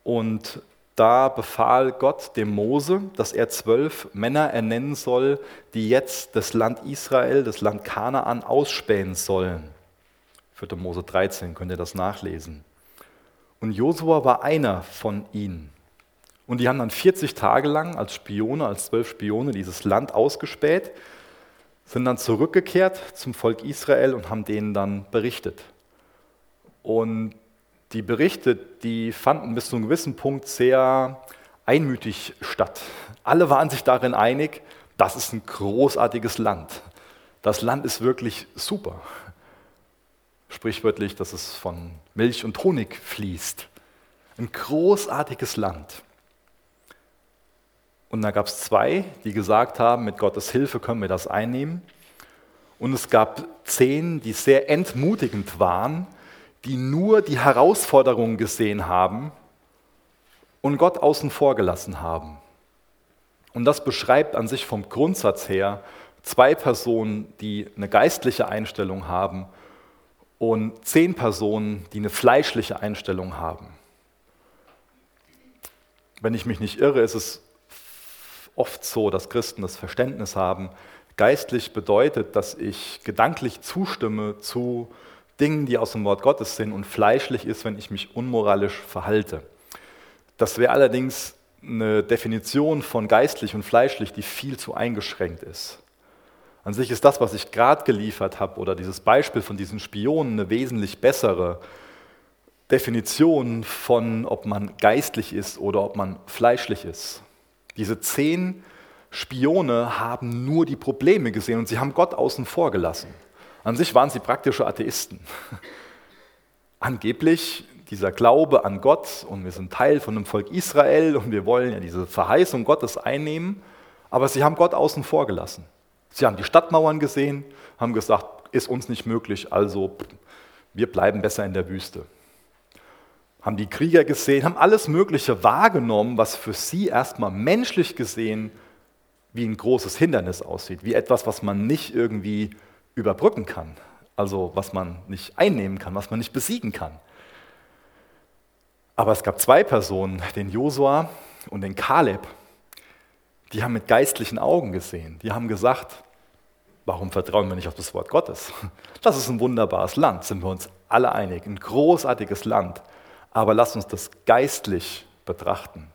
Und da befahl Gott dem Mose, dass er zwölf Männer ernennen soll, die jetzt das Land Israel, das Land Kanaan ausspähen sollen. 4. Mose 13 könnt ihr das nachlesen. Und Josua war einer von ihnen. Und die haben dann 40 Tage lang als Spione, als zwölf Spione dieses Land ausgespäht, sind dann zurückgekehrt zum Volk Israel und haben denen dann berichtet. Und die Berichte, die fanden bis zu einem gewissen Punkt sehr einmütig statt. Alle waren sich darin einig, das ist ein großartiges Land. Das Land ist wirklich super. Sprichwörtlich, dass es von Milch und Honig fließt. Ein großartiges Land. Und da gab es zwei, die gesagt haben, mit Gottes Hilfe können wir das einnehmen. Und es gab zehn, die sehr entmutigend waren, die nur die Herausforderungen gesehen haben und Gott außen vor gelassen haben. Und das beschreibt an sich vom Grundsatz her zwei Personen, die eine geistliche Einstellung haben und zehn Personen, die eine fleischliche Einstellung haben. Wenn ich mich nicht irre, ist es oft so, dass Christen das Verständnis haben, geistlich bedeutet, dass ich gedanklich zustimme zu Dingen, die aus dem Wort Gottes sind und fleischlich ist, wenn ich mich unmoralisch verhalte. Das wäre allerdings eine Definition von geistlich und fleischlich, die viel zu eingeschränkt ist. An sich ist das, was ich gerade geliefert habe, oder dieses Beispiel von diesen Spionen, eine wesentlich bessere Definition von, ob man geistlich ist oder ob man fleischlich ist. Diese zehn Spione haben nur die Probleme gesehen und sie haben Gott außen vor gelassen. An sich waren sie praktische Atheisten. [laughs] Angeblich dieser Glaube an Gott und wir sind Teil von dem Volk Israel und wir wollen ja diese Verheißung Gottes einnehmen, aber sie haben Gott außen vor gelassen. Sie haben die Stadtmauern gesehen, haben gesagt, ist uns nicht möglich, also wir bleiben besser in der Wüste. Haben die Krieger gesehen, haben alles Mögliche wahrgenommen, was für sie erstmal menschlich gesehen wie ein großes Hindernis aussieht, wie etwas, was man nicht irgendwie überbrücken kann, also was man nicht einnehmen kann, was man nicht besiegen kann. Aber es gab zwei Personen, den Josua und den Kaleb, die haben mit geistlichen Augen gesehen. Die haben gesagt, warum vertrauen wir nicht auf das Wort Gottes? Das ist ein wunderbares Land, sind wir uns alle einig, ein großartiges Land. Aber lasst uns das geistlich betrachten.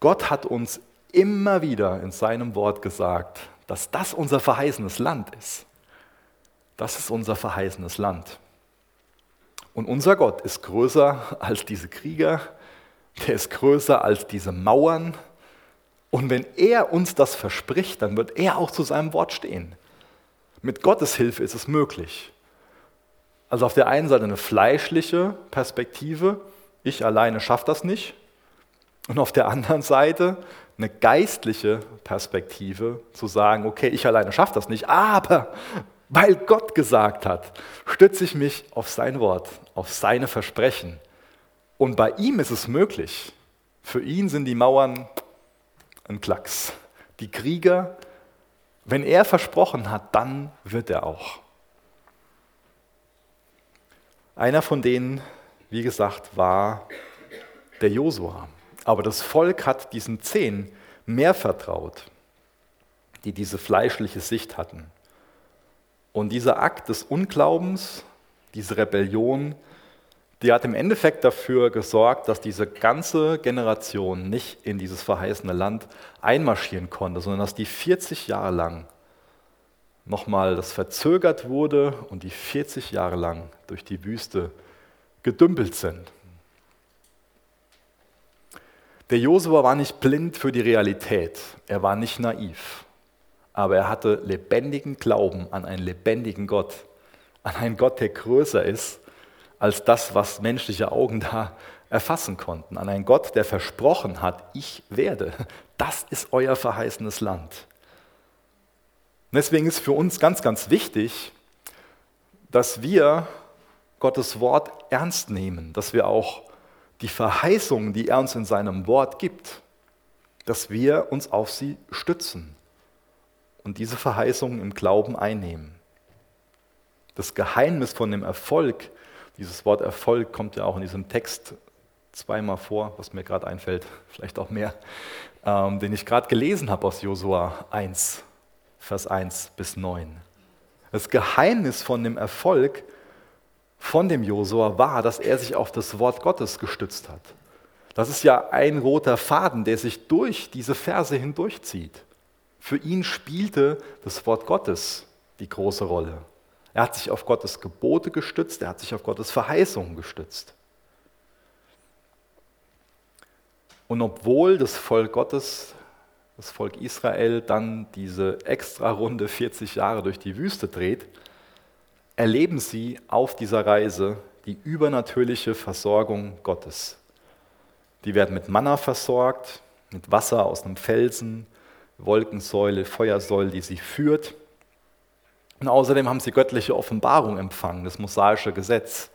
Gott hat uns immer wieder in seinem Wort gesagt, dass das unser verheißenes Land ist. Das ist unser verheißenes Land. Und unser Gott ist größer als diese Krieger, der ist größer als diese Mauern. Und wenn er uns das verspricht, dann wird er auch zu seinem Wort stehen. Mit Gottes Hilfe ist es möglich. Also auf der einen Seite eine fleischliche Perspektive, ich alleine schaffe das nicht. Und auf der anderen Seite eine geistliche Perspektive, zu sagen, okay, ich alleine schaffe das nicht, aber weil Gott gesagt hat, stütze ich mich auf sein Wort, auf seine Versprechen. Und bei ihm ist es möglich. Für ihn sind die Mauern ein Klacks. Die Krieger, wenn er versprochen hat, dann wird er auch. Einer von denen, wie gesagt, war der Josua. Aber das Volk hat diesen zehn mehr vertraut, die diese fleischliche Sicht hatten. Und dieser Akt des Unglaubens, diese Rebellion, die hat im Endeffekt dafür gesorgt, dass diese ganze Generation nicht in dieses verheißene Land einmarschieren konnte, sondern dass die 40 Jahre lang nochmal das verzögert wurde und die 40 Jahre lang durch die Wüste gedümpelt sind. Der Josua war nicht blind für die Realität, er war nicht naiv aber er hatte lebendigen Glauben an einen lebendigen Gott, an einen Gott, der größer ist als das, was menschliche Augen da erfassen konnten. An einen Gott, der versprochen hat, ich werde. Das ist euer verheißenes Land. Und deswegen ist für uns ganz, ganz wichtig, dass wir Gottes Wort ernst nehmen, dass wir auch die Verheißungen, die er uns in seinem Wort gibt, dass wir uns auf sie stützen und diese Verheißungen im Glauben einnehmen. Das Geheimnis von dem Erfolg, dieses Wort Erfolg kommt ja auch in diesem Text zweimal vor, was mir gerade einfällt, [laughs] vielleicht auch mehr, ähm, den ich gerade gelesen habe aus Josua 1, Vers 1 bis 9. Das Geheimnis von dem Erfolg von dem Josua war, dass er sich auf das Wort Gottes gestützt hat. Das ist ja ein roter Faden, der sich durch diese Verse hindurchzieht. Für ihn spielte das Wort Gottes die große Rolle. Er hat sich auf Gottes Gebote gestützt, er hat sich auf Gottes Verheißungen gestützt. Und obwohl das Volk Gottes, das Volk Israel, dann diese extra Runde [laughs] 40 Jahre durch die Wüste dreht, erleben sie auf dieser Reise die übernatürliche Versorgung Gottes. Die werden mit Manna versorgt, mit Wasser aus einem Felsen, Wolkensäule, Feuersäule, die sie führt. Und außerdem haben sie göttliche Offenbarung empfangen, das mosaische Gesetz.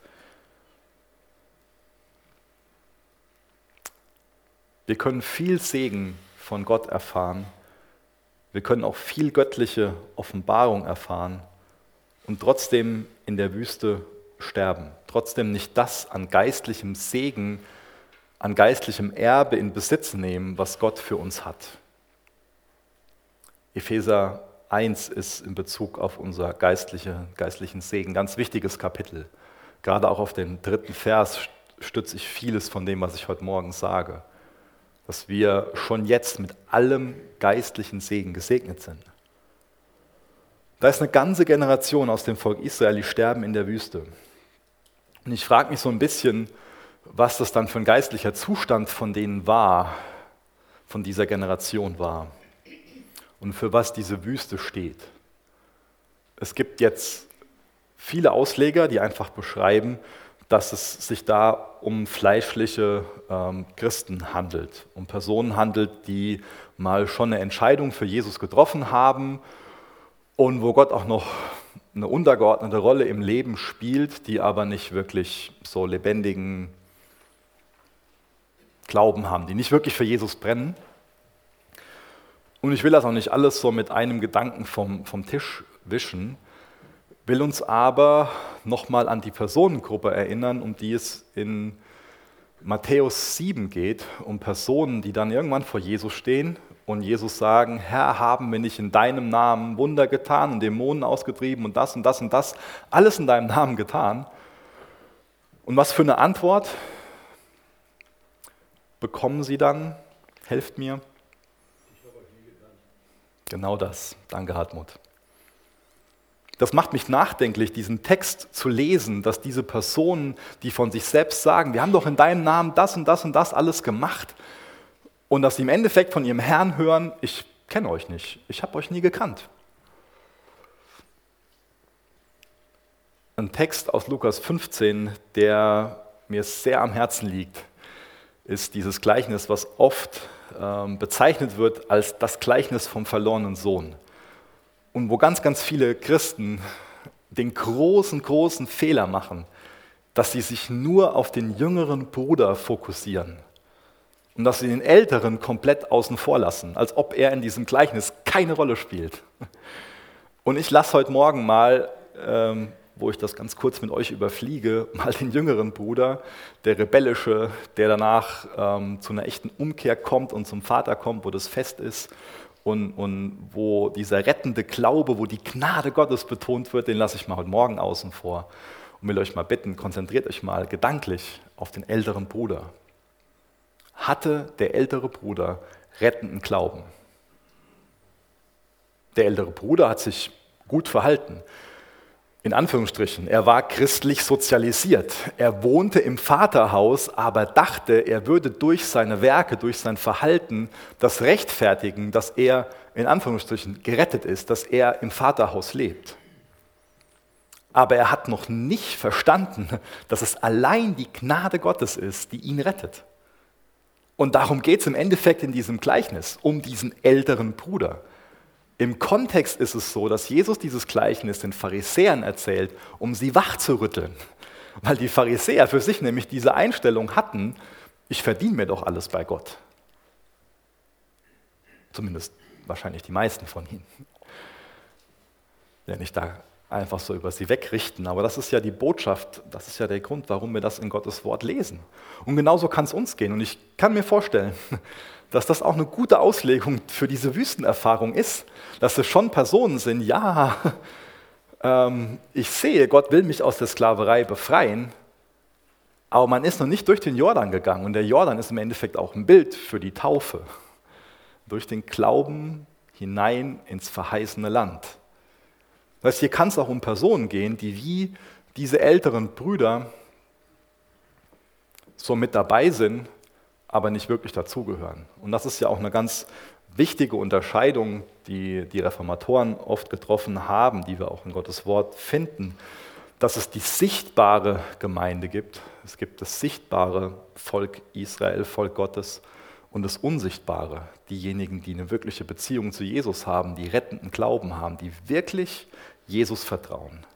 Wir können viel Segen von Gott erfahren. Wir können auch viel göttliche Offenbarung erfahren und trotzdem in der Wüste sterben. Trotzdem nicht das an geistlichem Segen, an geistlichem Erbe in Besitz nehmen, was Gott für uns hat. Epheser 1 ist in Bezug auf unser geistliche, geistlichen Segen ganz wichtiges Kapitel. Gerade auch auf den dritten Vers stütze ich vieles von dem, was ich heute Morgen sage. Dass wir schon jetzt mit allem geistlichen Segen gesegnet sind. Da ist eine ganze Generation aus dem Volk Israel, die sterben in der Wüste. Und ich frage mich so ein bisschen, was das dann für ein geistlicher Zustand von denen war, von dieser Generation war und für was diese Wüste steht. Es gibt jetzt viele Ausleger, die einfach beschreiben, dass es sich da um fleischliche ähm, Christen handelt, um Personen handelt, die mal schon eine Entscheidung für Jesus getroffen haben und wo Gott auch noch eine untergeordnete Rolle im Leben spielt, die aber nicht wirklich so lebendigen Glauben haben, die nicht wirklich für Jesus brennen. Und ich will das auch nicht alles so mit einem Gedanken vom, vom Tisch wischen, will uns aber nochmal an die Personengruppe erinnern, um die es in Matthäus 7 geht, um Personen, die dann irgendwann vor Jesus stehen und Jesus sagen, Herr, haben wir nicht in deinem Namen Wunder getan und Dämonen ausgetrieben und das und das und das, alles in deinem Namen getan. Und was für eine Antwort bekommen sie dann? Helft mir. Genau das. Danke, Hartmut. Das macht mich nachdenklich, diesen Text zu lesen, dass diese Personen, die von sich selbst sagen, wir haben doch in deinem Namen das und das und das alles gemacht, und dass sie im Endeffekt von ihrem Herrn hören, ich kenne euch nicht, ich habe euch nie gekannt. Ein Text aus Lukas 15, der mir sehr am Herzen liegt, ist dieses Gleichnis, was oft ähm, bezeichnet wird als das Gleichnis vom verlorenen Sohn. Und wo ganz, ganz viele Christen den großen, großen Fehler machen, dass sie sich nur auf den jüngeren Bruder fokussieren und dass sie den älteren komplett außen vor lassen, als ob er in diesem Gleichnis keine Rolle spielt. Und ich lasse heute Morgen mal ähm, wo ich das ganz kurz mit euch überfliege, [laughs] mal den jüngeren Bruder, der rebellische, der danach ähm, zu einer echten Umkehr kommt und zum Vater kommt, wo das Fest ist und, und wo dieser rettende Glaube, wo die Gnade Gottes betont wird, den lasse ich mal heute Morgen außen vor und will euch mal bitten, konzentriert euch mal gedanklich auf den älteren Bruder. Hatte der ältere Bruder rettenden Glauben? Der ältere Bruder hat sich gut verhalten in Anführungsstrichen, er war christlich sozialisiert. Er wohnte im Vaterhaus, aber dachte, er würde durch seine Werke, durch sein Verhalten das rechtfertigen, dass er in Anführungsstrichen gerettet ist, dass er im Vaterhaus lebt. Aber er hat noch nicht verstanden, dass es allein die Gnade Gottes ist, die ihn rettet. Und darum geht es im Endeffekt in diesem Gleichnis, um diesen älteren Bruder. Im Kontext ist es so, dass Jesus dieses Gleichnis den Pharisäern erzählt, um sie wachzurütteln. Weil die Pharisäer für sich nämlich diese Einstellung hatten, ich verdiene mir doch alles bei Gott. Zumindest wahrscheinlich die meisten von ihnen. Wenn ich da einfach so über sie wegrichten. Aber das ist ja die Botschaft, das ist ja der Grund, warum wir das in Gottes Wort lesen. Und genauso kann es uns gehen. Und ich kann mir vorstellen, dass das auch eine gute Auslegung für diese Wüstenerfahrung ist, dass es schon Personen sind, ja, [laughs] ähm, ich sehe, Gott will mich aus der Sklaverei befreien, aber man ist noch nicht durch den Jordan gegangen. Und der Jordan ist im Endeffekt auch ein Bild für die Taufe. Durch den Glauben hinein ins verheißene Land. Das heißt, hier kann es auch um Personen gehen, die wie diese älteren Brüder so mit dabei sind, aber nicht wirklich dazugehören. Und das ist ja auch eine ganz wichtige Unterscheidung, die die Reformatoren oft getroffen haben, die wir auch in Gottes Wort finden, dass es die sichtbare Gemeinde gibt. Es gibt das sichtbare Volk Israel, Volk Gottes und das Unsichtbare, diejenigen, die eine wirkliche Beziehung zu Jesus haben, die rettenden Glauben haben, die wirklich Jesus vertrauen,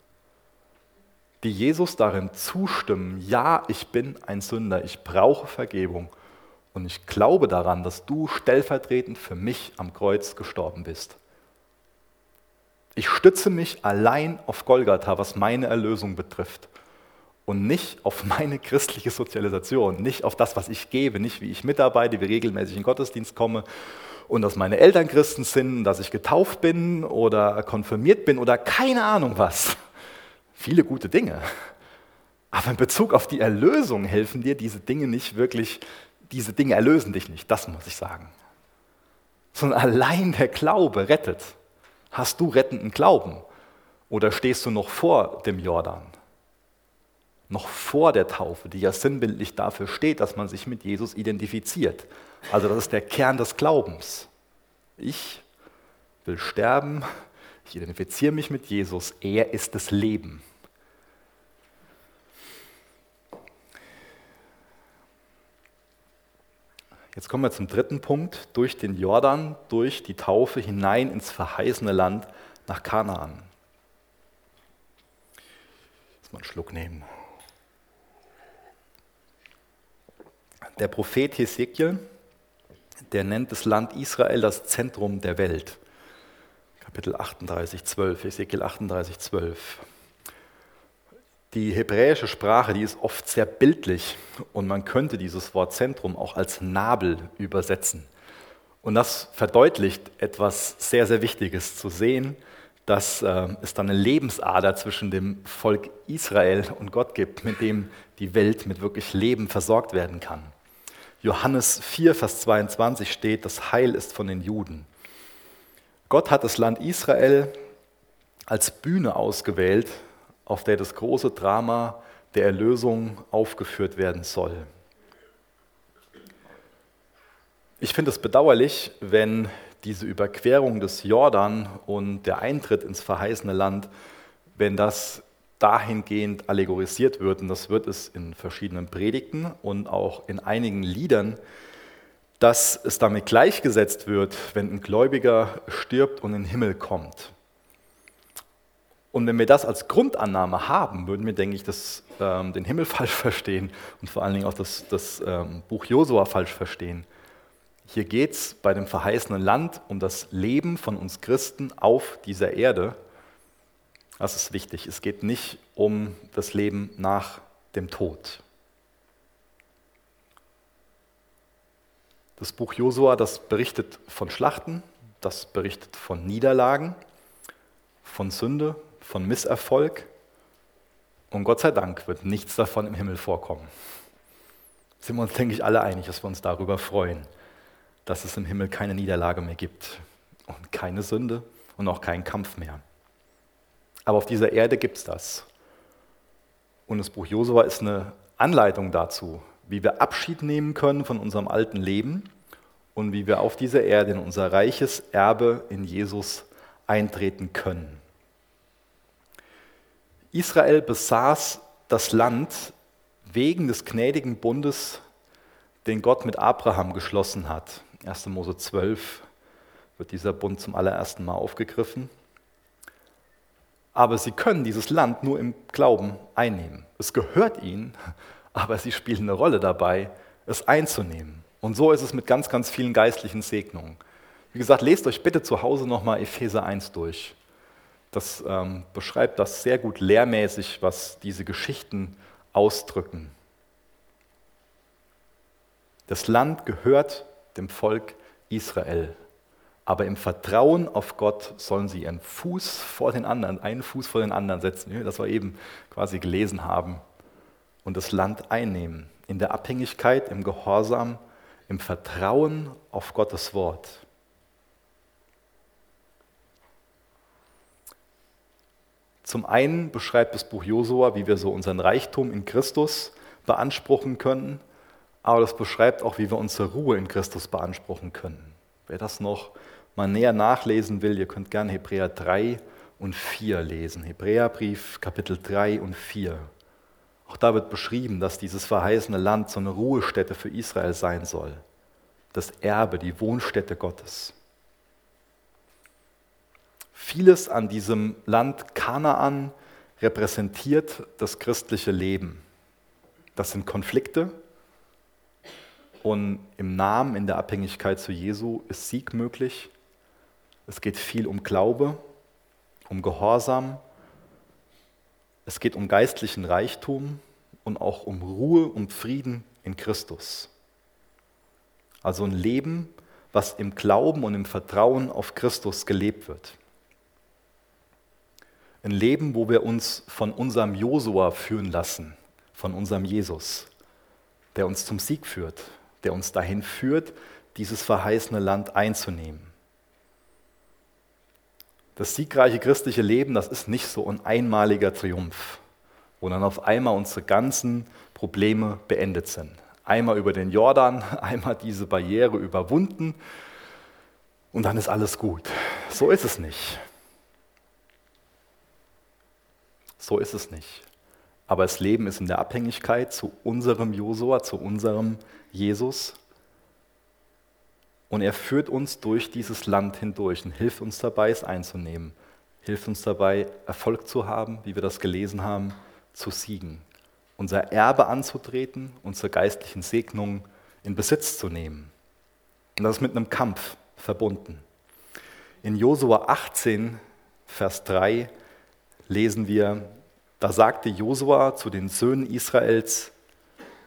die Jesus darin zustimmen, ja, ich bin ein Sünder, ich brauche Vergebung und ich glaube daran, dass du stellvertretend für mich am Kreuz gestorben bist. Ich stütze mich allein auf Golgatha, was meine Erlösung betrifft und nicht auf meine [laughs] christliche Sozialisation, nicht auf das, was ich gebe, nicht wie ich mitarbeite, wie regelmäßig in den Gottesdienst komme und dass meine Eltern Christen sind, dass ich getauft bin oder konfirmiert bin oder keine Ahnung was. [laughs] Viele gute Dinge. Aber in Bezug auf die Erlösung helfen dir diese Dinge nicht wirklich, diese Dinge erlösen dich nicht, das muss ich sagen. Sondern allein der Glaube rettet. Hast du rettenden Glauben? Oder stehst du noch vor dem Jordan? noch vor der Taufe, die ja sinnbildlich dafür steht, dass man sich mit Jesus identifiziert. Also das ist der Kern des Glaubens. Ich will sterben, ich identifiziere mich mit Jesus, er ist das Leben. Jetzt kommen wir zum dritten Punkt, durch den Jordan, durch die Taufe hinein ins verheißene Land nach Kanaan. Jetzt mal einen Schluck nehmen. Der Prophet Hesekiel, der nennt das Land Israel das Zentrum der Welt. Kapitel 38, 12, Hesekiel 38, 12. Die hebräische Sprache, die ist oft sehr bildlich und man könnte dieses Wort Zentrum auch als Nabel übersetzen. Und das verdeutlicht etwas sehr, sehr Wichtiges zu sehen, dass äh, es dann eine Lebensader zwischen dem Volk Israel und Gott gibt, mit dem die Welt mit wirklich Leben versorgt werden kann. Johannes 4, Vers 22 steht, das Heil ist von den Juden. Gott hat das Land Israel als Bühne ausgewählt, auf der das große Drama der Erlösung aufgeführt werden soll. Ich finde es bedauerlich, wenn diese Überquerung des Jordan und der Eintritt ins verheißene Land, wenn das dahingehend allegorisiert wird, und das wird es in verschiedenen Predigten und auch in einigen Liedern, dass es damit gleichgesetzt wird, wenn ein Gläubiger stirbt und in den Himmel kommt. Und wenn wir das als Grundannahme haben, würden wir, denke ich, das, ähm, den Himmel [laughs] falsch verstehen und vor allen Dingen auch das, das ähm, Buch Josua falsch verstehen. Hier geht es bei dem verheißenen Land um das Leben von uns Christen auf dieser Erde das ist wichtig. Es geht nicht um das Leben nach dem Tod. Das Buch Josua, das berichtet von Schlachten, das berichtet von Niederlagen, von Sünde, von Misserfolg. Und Gott sei Dank wird nichts davon im Himmel vorkommen. Sind wir uns, denke ich, alle einig, dass wir uns darüber freuen, dass es im Himmel keine Niederlage mehr gibt und keine Sünde und auch keinen Kampf mehr. Aber auf dieser Erde gibt es das. Und das Buch Josua ist eine Anleitung dazu, wie wir Abschied nehmen können von unserem alten Leben und wie wir auf dieser Erde in unser reiches Erbe in Jesus eintreten können. Israel besaß das Land wegen des gnädigen Bundes, den Gott mit Abraham geschlossen hat. 1. Mose 12 wird dieser Bund zum allerersten Mal aufgegriffen. Aber sie können dieses Land nur im Glauben einnehmen. Es gehört ihnen, [laughs] aber sie spielen eine Rolle dabei, es einzunehmen. Und so ist es mit ganz, ganz vielen geistlichen Segnungen. Wie gesagt, lest euch bitte zu Hause nochmal Epheser 1 durch. Das ähm, beschreibt das sehr gut lehrmäßig, was diese Geschichten ausdrücken. Das Land gehört dem Volk Israel. Aber im Vertrauen auf Gott sollen sie ihren Fuß vor den anderen, einen Fuß vor den anderen setzen, das wir eben quasi gelesen haben, und das Land einnehmen. In der Abhängigkeit, im Gehorsam, im Vertrauen auf Gottes Wort. Zum einen beschreibt das Buch Josua, wie wir so unseren Reichtum in Christus beanspruchen können, aber das beschreibt auch, wie wir unsere Ruhe in Christus beanspruchen können. Wer das noch mal näher nachlesen will, ihr könnt gerne Hebräer 3 und 4 lesen. Hebräerbrief Kapitel 3 und 4. Auch da wird beschrieben, dass dieses verheißene Land so eine Ruhestätte für Israel sein soll. Das Erbe, die Wohnstätte Gottes. Vieles an diesem Land Kanaan repräsentiert das christliche Leben. Das sind Konflikte und im Namen, in der Abhängigkeit zu Jesu ist Sieg möglich. Es geht viel um Glaube, um Gehorsam. Es geht um geistlichen Reichtum und auch um Ruhe und Frieden in Christus. Also ein Leben, was im Glauben und im Vertrauen auf Christus gelebt wird. Ein Leben, wo wir uns von unserem Josua führen lassen, von unserem Jesus, der uns zum Sieg führt, der uns dahin führt, dieses verheißene Land einzunehmen. Das siegreiche christliche Leben, das ist nicht so ein einmaliger Triumph, wo dann auf einmal unsere ganzen Probleme beendet sind. Einmal über den Jordan, [laughs] einmal diese Barriere überwunden und dann ist alles gut. So ist es nicht. So ist es nicht. Aber das Leben ist in der Abhängigkeit zu unserem Josua, zu unserem Jesus. Und er führt uns durch dieses Land hindurch und hilft uns dabei, es einzunehmen. Hilft uns dabei, Erfolg zu haben, wie wir das gelesen haben, zu siegen. Unser Erbe anzutreten, unsere geistlichen Segnungen in Besitz zu nehmen. Und das ist mit einem Kampf verbunden. In Josua 18, Vers 3 lesen wir, da sagte Josua zu den Söhnen Israels,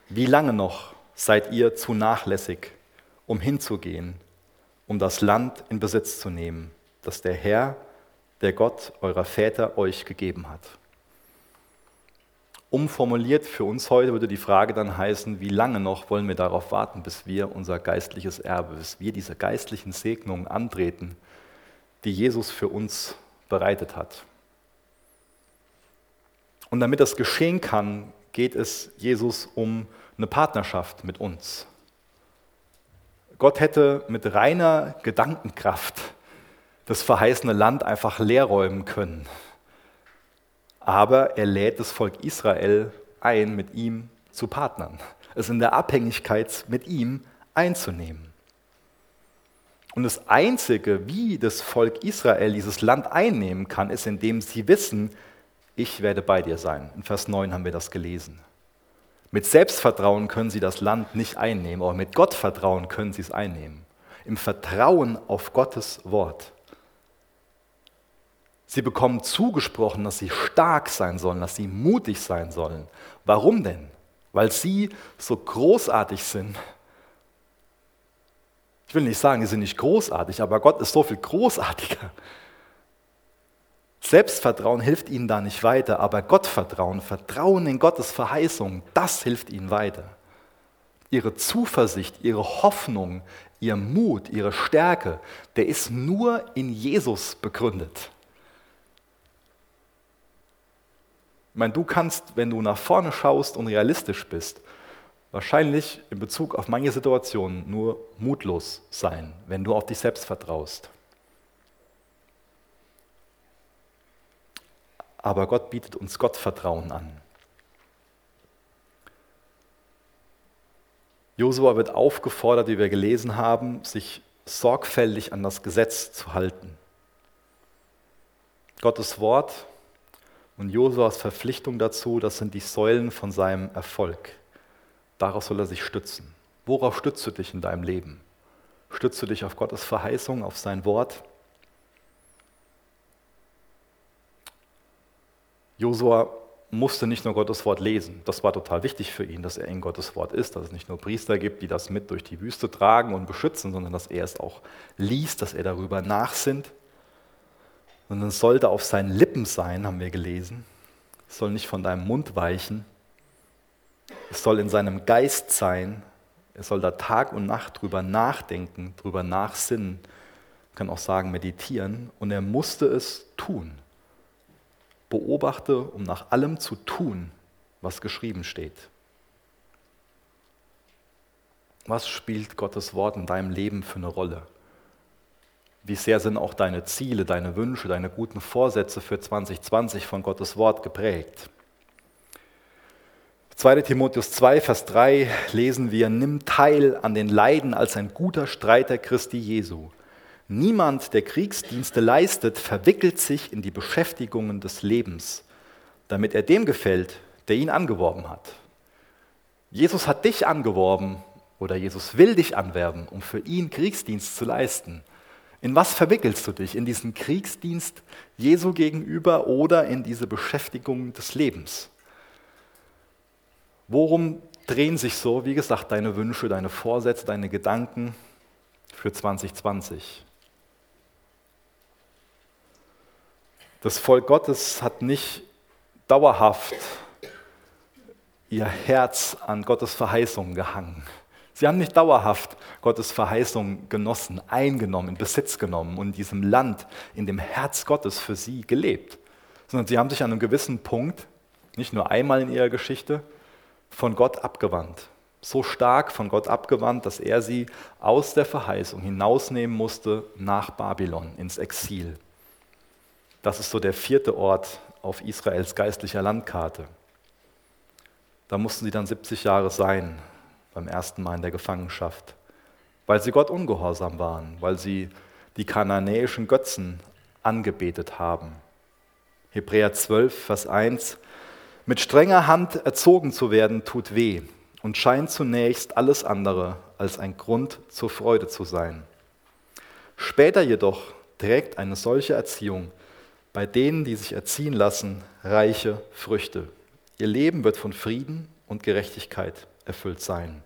wie lange noch seid ihr zu nachlässig, um hinzugehen, um das Land in Besitz zu nehmen, das der Herr, der Gott eurer Väter euch gegeben hat? Umformuliert für uns heute würde die Frage dann heißen, wie lange noch wollen wir darauf warten, bis wir unser geistliches Erbe, bis wir diese geistlichen Segnungen antreten, die Jesus für uns bereitet hat. Und damit das geschehen kann, geht es Jesus um eine Partnerschaft mit uns. Gott hätte mit reiner Gedankenkraft das verheißene Land einfach leerräumen können. Aber er lädt das Volk Israel ein, mit ihm zu partnern, es in der Abhängigkeit mit ihm einzunehmen. Und das Einzige, wie das Volk Israel dieses Land einnehmen kann, ist, indem sie wissen, ich werde bei dir sein. In Vers 9 haben wir das gelesen. Mit Selbstvertrauen können sie das Land nicht einnehmen, aber mit Gottvertrauen können sie es einnehmen. Im Vertrauen auf Gottes Wort. Sie bekommen zugesprochen, dass sie stark sein sollen, dass sie mutig sein sollen. Warum denn? Weil sie so großartig sind. Ich will nicht sagen, sie sind nicht großartig, aber Gott ist so viel großartiger. Selbstvertrauen hilft ihnen da nicht weiter, aber Gottvertrauen, Vertrauen in Gottes Verheißung, das hilft ihnen weiter. Ihre Zuversicht, ihre Hoffnung, ihr Mut, ihre Stärke, der ist nur in Jesus begründet. Ich meine, du kannst, wenn du nach vorne schaust und realistisch bist, wahrscheinlich in Bezug auf manche Situationen nur mutlos sein, wenn du auf dich selbst vertraust. Aber Gott bietet uns Gottvertrauen an. Josua wird aufgefordert, wie wir gelesen haben, sich sorgfältig an das Gesetz zu halten. Gottes Wort und Josuas Verpflichtung dazu, das sind die Säulen von seinem Erfolg. Darauf soll er sich stützen. Worauf stützt du dich in deinem Leben? Stützt du dich auf Gottes Verheißung, auf sein Wort? Josua musste nicht nur Gottes Wort lesen. Das war total wichtig für ihn, dass er in Gottes Wort ist, dass es nicht nur Priester gibt, die das mit durch die Wüste tragen und beschützen, sondern dass er es auch liest, dass er darüber nachsinnt. Sondern es sollte auf seinen Lippen sein, haben wir gelesen. Es soll nicht von deinem Mund weichen. Es soll in seinem Geist sein. Er soll da Tag und Nacht drüber nachdenken, drüber nachsinnen. Man kann auch sagen, meditieren. Und er musste es tun beobachte, um nach allem zu tun, was geschrieben steht. Was spielt Gottes Wort in deinem Leben für eine Rolle? Wie sehr sind auch deine Ziele, deine Wünsche, deine guten Vorsätze für 2020 von Gottes Wort geprägt? 2 Timotheus 2, Vers 3 lesen wir, nimm teil an den Leiden als ein guter Streiter Christi Jesu. Niemand, der Kriegsdienste leistet, verwickelt sich in die Beschäftigungen des Lebens, damit er dem gefällt, der ihn angeworben hat. Jesus hat dich angeworben oder Jesus will dich anwerben, um für ihn Kriegsdienst zu leisten. In was verwickelst du dich? In diesen Kriegsdienst Jesu gegenüber oder in diese Beschäftigung des Lebens? Worum drehen sich so, wie gesagt, deine Wünsche, deine Vorsätze, deine Gedanken für 2020? Das Volk Gottes hat nicht dauerhaft ihr Herz an Gottes Verheißungen gehangen. Sie haben nicht dauerhaft Gottes Verheißungen genossen, eingenommen, in Besitz genommen und in diesem Land, in dem Herz Gottes für sie gelebt, sondern sie haben sich an einem gewissen Punkt, nicht nur einmal in ihrer Geschichte, von Gott abgewandt. So stark von Gott abgewandt, dass er sie aus der Verheißung hinausnehmen musste nach Babylon, ins Exil. Das ist so der vierte Ort auf Israels geistlicher Landkarte. Da mussten sie dann 70 Jahre sein, beim ersten Mal in der Gefangenschaft, weil sie Gott ungehorsam waren, weil sie die kananäischen Götzen angebetet haben. Hebräer 12, Vers 1. Mit strenger Hand erzogen zu werden, tut weh und scheint zunächst alles andere als ein Grund zur Freude zu sein. Später jedoch trägt eine solche Erziehung bei denen, die sich erziehen lassen, reiche Früchte. Ihr Leben wird von Frieden und Gerechtigkeit erfüllt sein.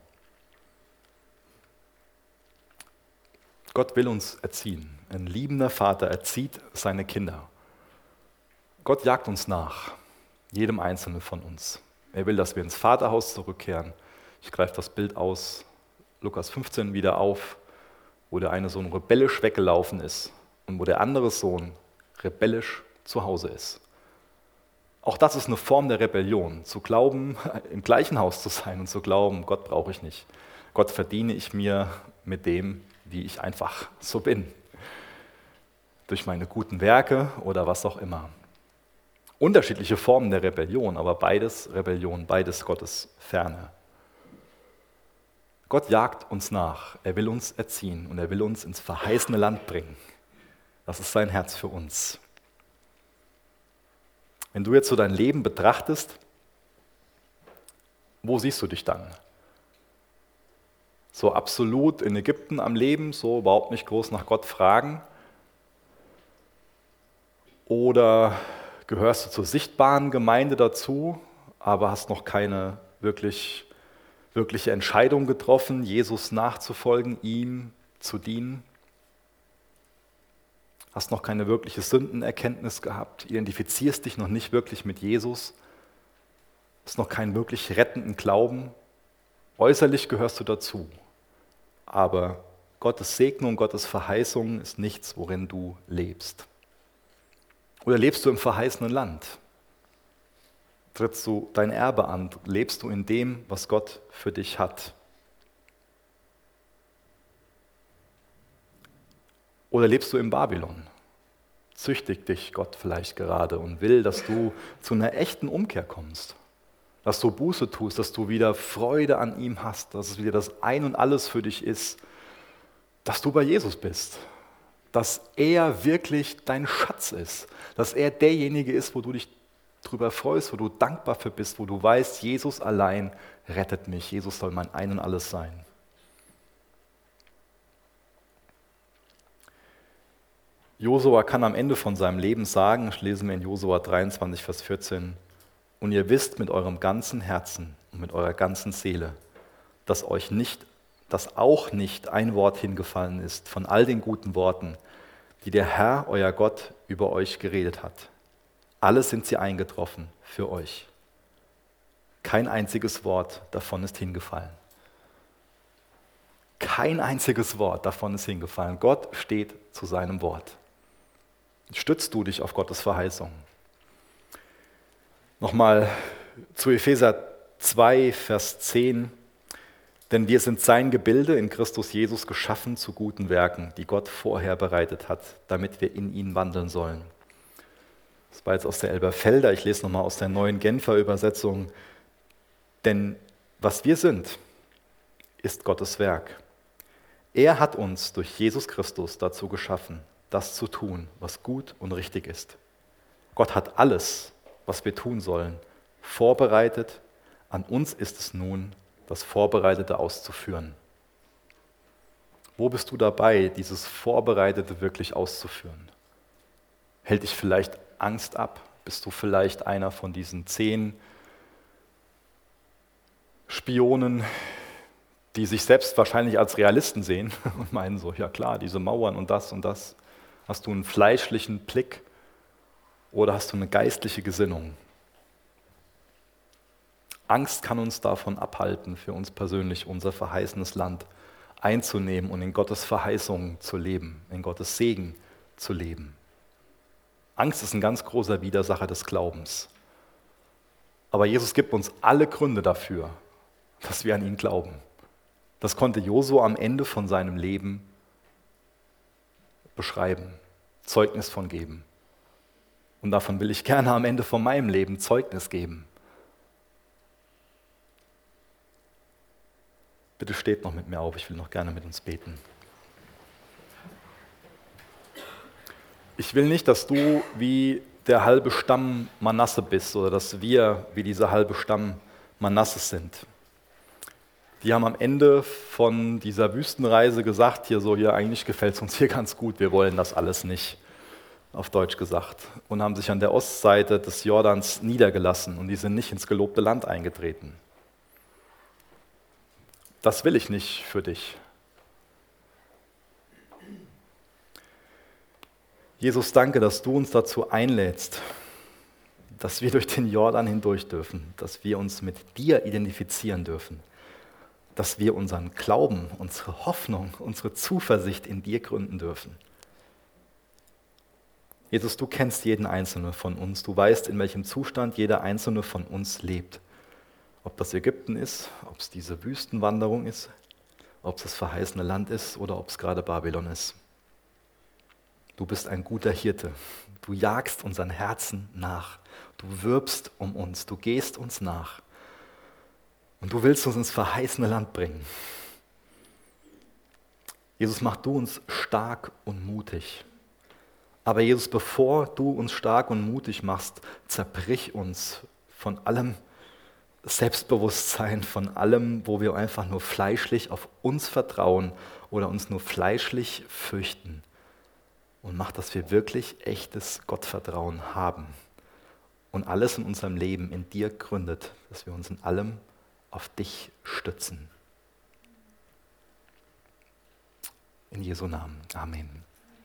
Gott will uns erziehen. Ein liebender Vater erzieht seine Kinder. Gott jagt uns nach, jedem Einzelnen von uns. Er will, dass wir ins Vaterhaus zurückkehren. Ich greife das Bild aus, Lukas 15 wieder auf, wo der eine Sohn rebellisch weggelaufen ist und wo der andere Sohn rebellisch zu Hause ist. Auch das ist eine Form der Rebellion, zu glauben, [laughs] im gleichen Haus zu sein und zu glauben, Gott brauche ich nicht. Gott verdiene ich mir mit dem, wie ich einfach so bin. Durch meine guten Werke oder was auch immer. Unterschiedliche Formen der Rebellion, aber beides Rebellion, beides Gottes Ferne. Gott jagt uns nach, er will uns erziehen und er will uns ins verheißene Land bringen. Das ist sein Herz für uns. Wenn du jetzt so dein Leben betrachtest, wo siehst du dich dann? So absolut in Ägypten am Leben, so überhaupt nicht groß nach Gott fragen? Oder gehörst du zur sichtbaren Gemeinde dazu, aber hast noch keine wirklich, wirkliche Entscheidung getroffen, Jesus nachzufolgen, ihm zu dienen? Hast noch keine wirkliche Sündenerkenntnis gehabt, identifizierst dich noch nicht wirklich mit Jesus, hast noch keinen wirklich rettenden Glauben. Äußerlich gehörst du dazu, aber Gottes Segnung, Gottes Verheißung ist nichts, worin du lebst. Oder lebst du im verheißenen Land? Trittst du dein Erbe an? Lebst du in dem, was Gott für dich hat? Oder lebst du in Babylon? züchtigt dich Gott vielleicht gerade und will, dass du zu einer echten Umkehr kommst. Dass du Buße tust, dass du wieder Freude an ihm hast, dass es wieder das Ein und alles für dich ist, dass du bei Jesus bist, dass er wirklich dein Schatz ist, dass er derjenige ist, wo du dich drüber freust, wo du dankbar für bist, wo du weißt, Jesus allein rettet mich, Jesus soll mein Ein und alles sein. Josua kann am Ende von seinem Leben sagen, ich lese mir in Josua 23, Vers 14, und ihr wisst mit eurem ganzen Herzen und mit eurer ganzen Seele, dass euch nicht, dass auch nicht ein Wort hingefallen ist von all den guten Worten, die der Herr, euer Gott, über euch geredet hat. Alle sind sie eingetroffen für euch. Kein einziges Wort davon ist hingefallen. Kein einziges Wort davon ist hingefallen. Gott steht zu seinem Wort. Stützt du dich auf Gottes Verheißung? Nochmal zu Epheser 2, Vers 10. Denn wir sind sein Gebilde in Christus Jesus geschaffen zu guten Werken, die Gott vorher bereitet hat, damit wir in ihn wandeln sollen. Das war jetzt aus der Elberfelder, ich lese nochmal aus der neuen Genfer Übersetzung. Denn was wir sind, ist Gottes Werk. Er hat uns durch Jesus Christus dazu geschaffen, das zu tun, was gut und richtig ist. Gott hat alles, was wir tun sollen, vorbereitet. An uns ist es nun, das Vorbereitete auszuführen. Wo bist du dabei, dieses Vorbereitete wirklich auszuführen? Hält dich vielleicht Angst ab? Bist du vielleicht einer von diesen zehn Spionen, die sich selbst wahrscheinlich als Realisten sehen [laughs] und meinen so, ja klar, diese Mauern und das und das. Hast du einen fleischlichen Blick oder hast du eine geistliche Gesinnung? Angst kann uns davon abhalten, für uns persönlich unser verheißenes Land einzunehmen und in Gottes Verheißung zu leben, in Gottes Segen zu leben. Angst ist ein ganz großer Widersacher des Glaubens. Aber Jesus gibt uns alle Gründe dafür, dass wir an ihn glauben. Das konnte Josua am Ende von seinem Leben beschreiben, Zeugnis von geben. Und davon will ich gerne am Ende von meinem Leben Zeugnis geben. Bitte steht noch mit mir auf, ich will noch gerne mit uns beten. Ich will nicht, dass du wie der halbe Stamm Manasse bist oder dass wir wie dieser halbe Stamm Manasse sind die haben am Ende von dieser Wüstenreise gesagt, hier so, hier eigentlich gefällt es uns hier [laughs] ganz gut, wir wollen das alles nicht, auf Deutsch gesagt, und haben sich an der Ostseite des Jordans niedergelassen und die sind nicht ins gelobte Land eingetreten. Das will ich nicht für dich. Jesus, danke, dass du uns dazu einlädst, dass wir durch den Jordan hindurch dürfen, dass wir uns mit dir identifizieren dürfen dass wir unseren Glauben, unsere Hoffnung, unsere Zuversicht in dir gründen dürfen. Jesus, du kennst jeden Einzelnen von uns. Du weißt, in welchem Zustand jeder Einzelne von uns lebt. Ob das Ägypten ist, ob es diese Wüstenwanderung ist, ob es das verheißene Land ist oder ob es gerade Babylon ist. Du bist ein guter Hirte. Du jagst unseren Herzen nach. Du wirbst um uns. Du gehst uns nach. Und du willst uns ins verheißene Land bringen. Jesus, mach du uns stark und mutig. Aber Jesus, bevor du uns stark und mutig machst, zerbrich uns von allem Selbstbewusstsein, von allem, wo wir einfach nur fleischlich auf uns vertrauen oder uns nur fleischlich fürchten. Und mach, dass wir wirklich echtes Gottvertrauen haben. Und alles in unserem Leben in dir gründet, dass wir uns in allem auf dich stützen. In Jesu Namen. Amen.